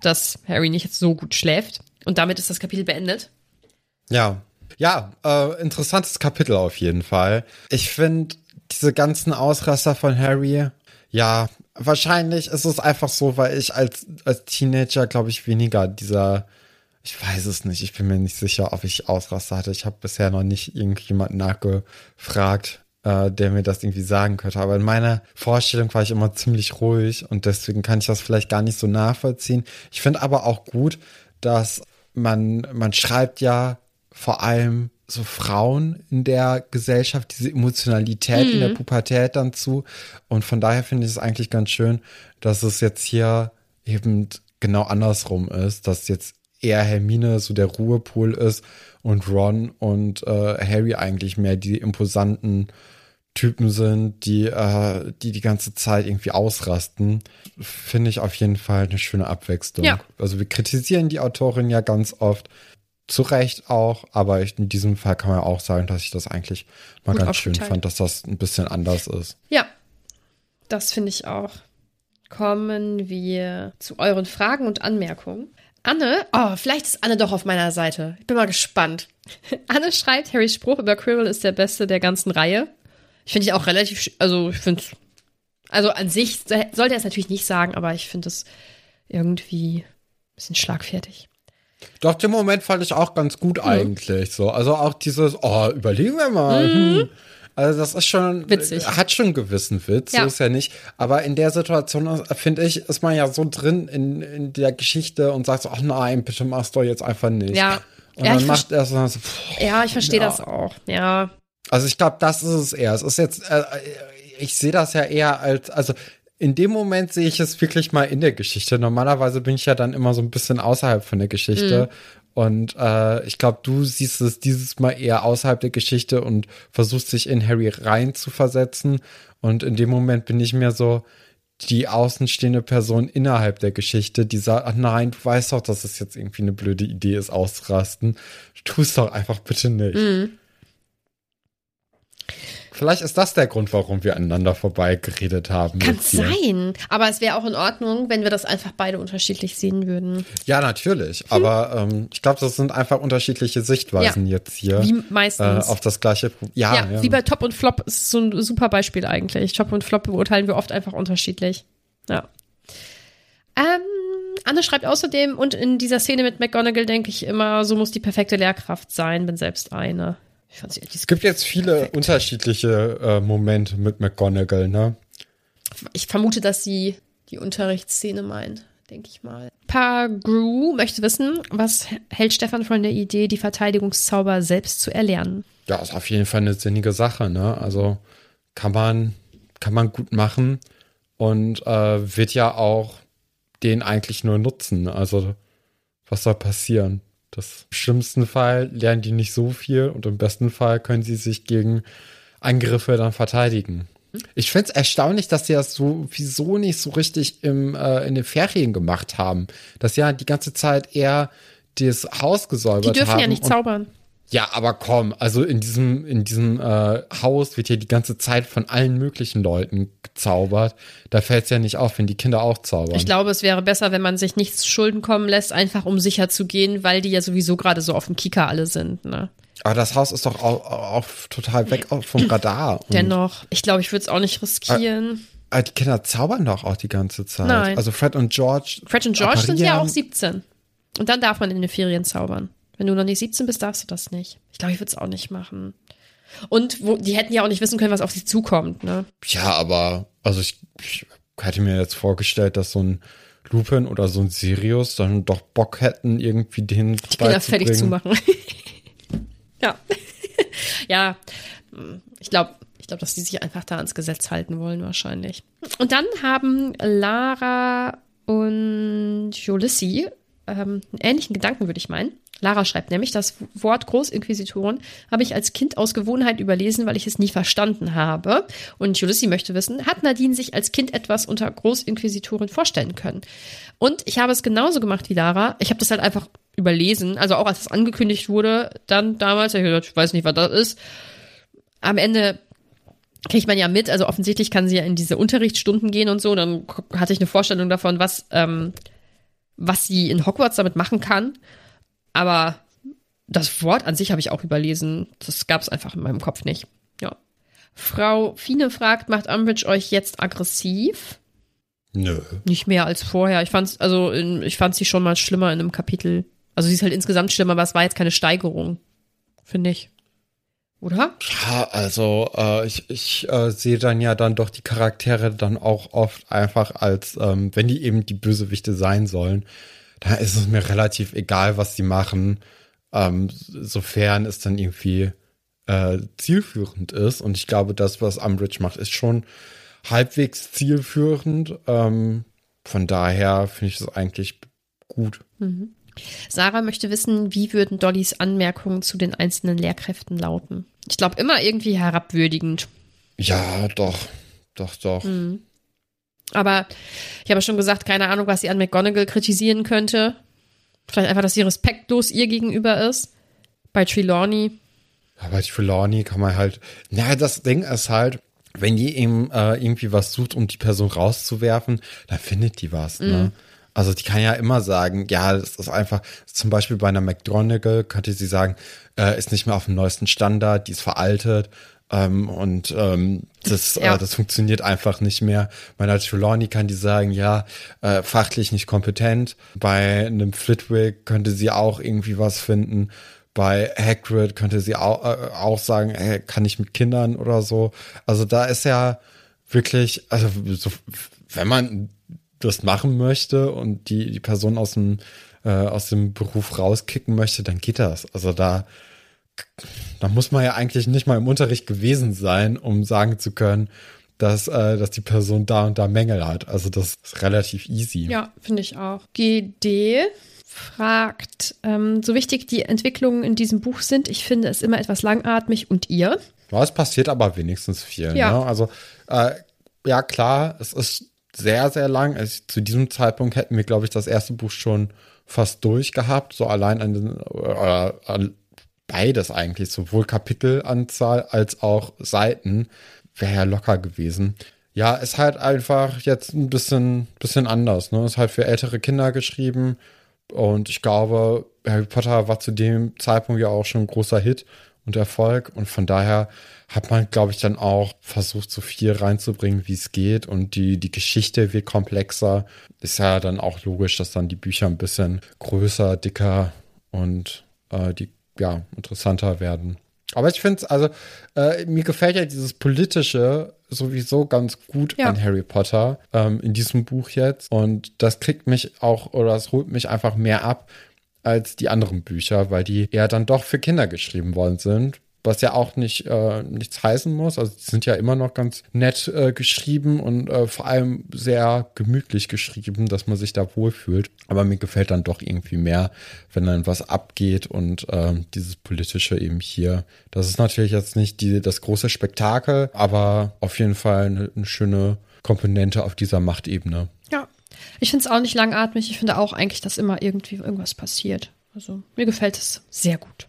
dass Harry nicht so gut schläft. Und damit ist das Kapitel beendet. Ja, ja, äh, interessantes Kapitel auf jeden Fall. Ich finde, diese ganzen Ausraster von Harry, ja, wahrscheinlich ist es einfach so, weil ich als, als Teenager, glaube ich, weniger dieser, ich weiß es nicht, ich bin mir nicht sicher, ob ich Ausraster hatte. Ich habe bisher noch nicht irgendjemand nachgefragt, äh, der mir das irgendwie sagen könnte. Aber in meiner Vorstellung war ich immer ziemlich ruhig und deswegen kann ich das vielleicht gar nicht so nachvollziehen. Ich finde aber auch gut, dass man, man schreibt ja vor allem so Frauen in der Gesellschaft, diese Emotionalität mhm. in der mhm. Pubertät dann zu. Und von daher finde ich es eigentlich ganz schön, dass es jetzt hier eben genau andersrum ist, dass jetzt eher Hermine so der Ruhepol ist und Ron und äh, Harry eigentlich mehr die imposanten Typen sind, die, äh, die die ganze Zeit irgendwie ausrasten, finde ich auf jeden Fall eine schöne Abwechslung. Ja. Also wir kritisieren die Autorin ja ganz oft, zu Recht auch, aber ich, in diesem Fall kann man auch sagen, dass ich das eigentlich mal Gut ganz schön fand, dass das ein bisschen anders ist. Ja, das finde ich auch. Kommen wir zu euren Fragen und Anmerkungen. Anne, oh, vielleicht ist Anne doch auf meiner Seite. Ich bin mal gespannt. Anne schreibt, Harrys Spruch über Quirrell ist der beste der ganzen Reihe. Ich finde ich auch relativ, also ich finde also an sich sollte er es natürlich nicht sagen, aber ich finde es irgendwie ein bisschen schlagfertig. Doch, den Moment fand ich auch ganz gut mhm. eigentlich. So. Also auch dieses, oh, überlegen wir mal. Mhm. Hm. Also das ist schon, Witzig. hat schon einen gewissen Witz, ja. so ist ja nicht. Aber in der Situation, finde ich, ist man ja so drin in, in der Geschichte und sagt so, ach nein, bitte machst du jetzt einfach nicht. Ja. Und ja, dann macht er so, pff, Ja, ich verstehe ja. das auch, ja. Also ich glaube, das ist es eher. Es ist jetzt, äh, ich sehe das ja eher als, also in dem Moment sehe ich es wirklich mal in der Geschichte. Normalerweise bin ich ja dann immer so ein bisschen außerhalb von der Geschichte. Mhm. Und äh, ich glaube, du siehst es dieses Mal eher außerhalb der Geschichte und versuchst dich in Harry rein zu versetzen. Und in dem Moment bin ich mir so die außenstehende Person innerhalb der Geschichte, die sagt, ach nein, du weißt doch, dass es jetzt irgendwie eine blöde Idee ist, auszurasten. Tu es doch einfach bitte nicht. Mhm. Vielleicht ist das der Grund, warum wir aneinander vorbei geredet haben. Kann sein. Aber es wäre auch in Ordnung, wenn wir das einfach beide unterschiedlich sehen würden. Ja, natürlich. Aber ähm, ich glaube, das sind einfach unterschiedliche Sichtweisen Ja. jetzt hier. Wie meistens. Äh, auf das gleiche Problem. Ja, Ja, ja. wie bei Top und Flop ist so ein super Beispiel eigentlich. Top und Flop beurteilen wir oft einfach unterschiedlich. Ja. Ähm, Anne schreibt außerdem, und in dieser Szene mit McGonagall denke ich immer, so muss die perfekte Lehrkraft sein, bin selbst eine. Es gibt jetzt viele unterschiedliche äh, Momente mit McGonagall, ne? Ich vermute, dass sie die Unterrichtsszene meint, denke ich mal. Pagru möchte wissen, was hält Stefan von der Idee, die Verteidigungszauber selbst zu erlernen? Ja, ist auf jeden Fall eine sinnige Sache, ne? Also kann man, kann man gut machen und äh, wird ja auch den eigentlich nur nutzen. Also, was soll passieren? Das Im schlimmsten Fall lernen die nicht so viel und im besten Fall können sie sich gegen Angriffe dann verteidigen. Ich finde es erstaunlich, dass sie das so wieso nicht so richtig im, äh, in den Ferien gemacht haben. Dass sie ja die ganze Zeit eher das Haus gesäubert Die haben. dürfen ja nicht zaubern. Ja, aber komm, also in diesem, in diesem äh, Haus wird ja die ganze Zeit von allen möglichen Leuten gezaubert. Da fällt es ja nicht auf, wenn die Kinder auch zaubern. Ich glaube, es wäre besser, wenn man sich nichts zu Schulden kommen lässt, einfach um sicher zu gehen, weil die ja sowieso gerade so auf dem Kika alle sind. Ne? aber das Haus ist doch auch, auch total weg vom Radar. Dennoch, ich glaube, ich würde es auch nicht riskieren. äh, die Kinder zaubern doch auch die ganze Zeit. Nein. Also Fred und George. Fred und George sind ja auch 17. Und dann darf man in den Ferien zaubern. Wenn du noch nicht 17 bist, darfst du das nicht. Ich glaube, ich würde es auch nicht machen. Und wo, die hätten ja auch nicht wissen können, was auf sie zukommt. Ne? Ja, aber also ich, ich hätte mir jetzt vorgestellt, dass so ein Lupin oder so ein Sirius dann doch Bock hätten, irgendwie den Die Kinder fertig zu machen. ja. ja, ich glaube, ich glaube, dass die sich einfach da ans Gesetz halten wollen, wahrscheinlich. Und dann haben Lara und Jolissi ähm, einen ähnlichen Gedanken, würde ich meinen. Lara schreibt nämlich, das Wort Großinquisitoren habe ich als Kind aus Gewohnheit überlesen, weil ich es nie verstanden habe. Und Jolissi möchte wissen, hat Nadine sich als Kind etwas unter Großinquisitoren vorstellen können? Und ich habe es genauso gemacht wie Lara. Ich habe das halt einfach überlesen. Also auch als es angekündigt wurde, dann damals, ich weiß nicht, was das ist. Am Ende kriegt man ja mit, also offensichtlich kann sie ja in diese Unterrichtsstunden gehen und so. Dann hatte ich eine Vorstellung davon, was, ähm, was sie in Hogwarts damit machen kann. Aber das Wort an sich habe ich auch überlesen. Das gab es einfach in meinem Kopf nicht. Ja. Frau Fine fragt, macht Umbridge euch jetzt aggressiv? Nö. Nicht mehr als vorher. Ich fand's, also in, ich fand sie schon mal schlimmer in einem Kapitel. Also sie ist halt insgesamt schlimmer, aber es war jetzt keine Steigerung. Finde ich. Oder? Ja, also äh, ich, ich äh, sehe dann ja dann doch die Charaktere dann auch oft einfach als, ähm, wenn die eben die Bösewichte sein sollen, da ist es mir relativ egal, was sie machen, ähm, sofern es dann irgendwie äh, zielführend ist. Und ich glaube, das, was Umbridge macht, ist schon halbwegs zielführend. Ähm, von daher finde ich das eigentlich gut. Sarah möchte wissen, wie würden Dollys Anmerkungen zu den einzelnen Lehrkräften lauten? Ich glaube immer irgendwie herabwürdigend. Ja, doch, doch, doch. Aber ich habe schon gesagt, keine Ahnung, was sie an McGonagall kritisieren könnte. Vielleicht einfach, dass sie respektlos ihr gegenüber ist. Bei Trelawney. Aber die Trelawney kann man halt. Na, das Ding ist halt, wenn die eben äh, irgendwie was sucht, um die Person rauszuwerfen, dann findet die was, ne? Also die kann ja immer sagen, ja, das ist einfach, zum Beispiel bei einer McGonagall könnte sie sagen, äh, ist nicht mehr auf dem neuesten Standard, die ist veraltet ähm, und ähm, das, Ja. äh, das funktioniert einfach nicht mehr. Bei einer Trelawney kann die sagen, ja, äh, fachlich nicht kompetent. Bei einem Flitwick könnte sie auch irgendwie was finden. Bei Hagrid könnte sie auch, äh, auch sagen, hey, kann ich mit Kindern oder so. Also da ist ja wirklich, also so, wenn man das machen möchte und die, die Person aus dem, äh, aus dem Beruf rauskicken möchte, dann geht das. Also da, da muss man ja eigentlich nicht mal im Unterricht gewesen sein, um sagen zu können, dass, äh, dass die Person da und da Mängel hat. Also das ist relativ easy. Ja, finde ich auch. GD fragt, ähm, so wichtig die Entwicklungen in diesem Buch sind, ich finde es immer etwas langatmig und ihr? Ja, es passiert aber wenigstens viel. Ja. Ne? Also, äh, ja, klar, es ist sehr, sehr lang. Es, zu diesem Zeitpunkt hätten wir, glaube ich, das erste Buch schon fast durchgehabt. So allein an den, oder, an- beides eigentlich, sowohl Kapitelanzahl als auch Seiten, wäre ja locker gewesen. Ja, ist halt einfach jetzt ein bisschen, bisschen anders. Ne? Ist halt für ältere Kinder geschrieben. Und ich glaube, Harry Potter war zu dem Zeitpunkt ja auch schon ein großer Hit und Erfolg. Und von daher hat man, glaube ich, dann auch versucht, so viel reinzubringen, wie es geht. Und die, die Geschichte wird komplexer. Ist ja dann auch logisch, dass dann die Bücher ein bisschen größer, dicker und äh, die ja interessanter werden. Aber ich finde es, also, äh, mir gefällt ja dieses politische sowieso ganz gut ja. an Harry Potter ähm, in diesem Buch jetzt. Und das kriegt mich auch, oder das holt mich einfach mehr ab als die anderen Bücher, weil die eher dann doch für Kinder geschrieben worden sind was ja auch nicht äh, nichts heißen muss. Also die sind ja immer noch ganz nett äh, geschrieben und äh, vor allem sehr gemütlich geschrieben, dass man sich da wohlfühlt. Aber mir gefällt dann doch irgendwie mehr, wenn dann was abgeht und äh, dieses politische eben hier. Das ist natürlich jetzt nicht die, das große Spektakel, aber auf jeden Fall eine, eine schöne Komponente auf dieser Machtebene. Ja, ich finde es auch nicht langatmig. Ich finde auch eigentlich, dass immer irgendwie irgendwas passiert. Also mir gefällt es sehr gut.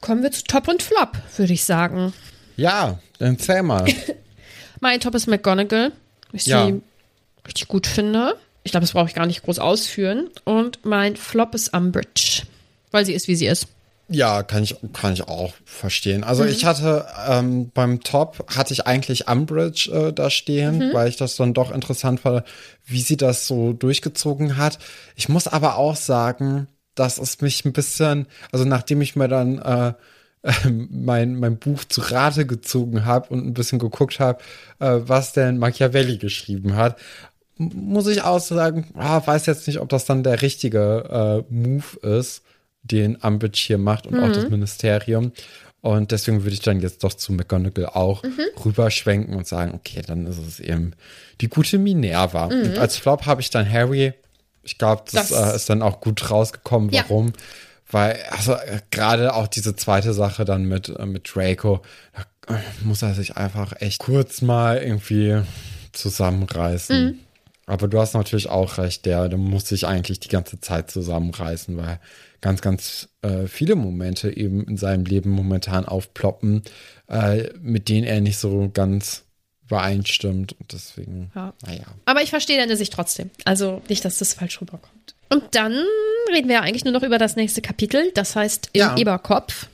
Kommen wir zu Top und Flop, würde ich sagen. Ja, dann zähl mal. mein Top ist McGonagall, ich ja. sie richtig gut finde. Ich glaube, das brauche ich gar nicht groß ausführen. Und mein Flop ist Umbridge, weil sie ist, wie sie ist. Ja, kann ich, kann ich auch verstehen. Also mhm. ich hatte ähm, beim Top hatte ich eigentlich Umbridge äh, da stehen, mhm. weil ich das dann doch interessant fand, wie sie das so durchgezogen hat. Ich muss aber auch sagen, dass es mich ein bisschen, also nachdem ich mir dann äh, mein, mein Buch zu Rate gezogen habe und ein bisschen geguckt habe, äh, was denn Machiavelli geschrieben hat, muss ich auch sagen, ah, weiß jetzt nicht, ob das dann der richtige äh, Move ist, den Umbridge hier macht und mhm. auch das Ministerium. Und deswegen würde ich dann jetzt doch zu McGonagall auch mhm. rüberschwenken und sagen, okay, dann ist es eben die gute Minerva. Mhm. Und als Flop habe ich dann Harry ich glaube, das, das äh, ist dann auch gut rausgekommen. Warum? Ja. Weil, also äh, gerade auch diese zweite Sache dann mit, äh, mit Draco, da muss er sich einfach echt kurz mal irgendwie zusammenreißen. Mhm. Aber du hast natürlich auch recht, der, der muss sich eigentlich die ganze Zeit zusammenreißen, weil ganz, ganz äh, viele Momente eben in seinem Leben momentan aufploppen, äh, mit denen er nicht so ganz übereinstimmt. Und deswegen, ja. naja. Aber ich verstehe deine Sicht trotzdem. Also nicht, dass das falsch rüberkommt. Und dann reden wir ja eigentlich nur noch über das nächste Kapitel, das heißt im ja. Eberkopf.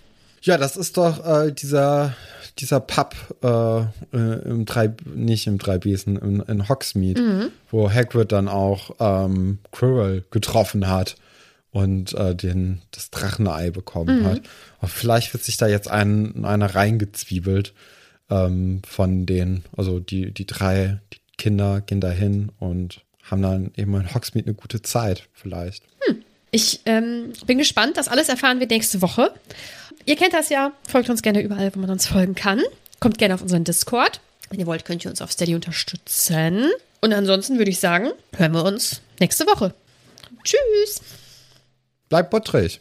Ja, das ist doch äh, dieser, dieser Pub äh, im drei, nicht im Dreibesen, in, in Hogsmeade, mhm. wo Hagrid dann auch ähm, Quirrell getroffen hat und äh, den, das Drachenei bekommen mhm. hat. Aber vielleicht wird sich da jetzt ein, einer reingezwiebelt ähm, von den, also die, die drei die Kinder gehen dahin und haben dann eben in Hogsmeade eine gute Zeit, vielleicht. Hm. Ich ähm, bin gespannt. Das alles erfahren wir nächste Woche. Ihr kennt das ja. Folgt uns gerne überall, wo man uns folgen kann. Kommt gerne auf unseren Discord. Wenn ihr wollt, könnt ihr uns auf Steady unterstützen. Und ansonsten würde ich sagen, hören wir uns nächste Woche. Tschüss. Bleibt bottrig.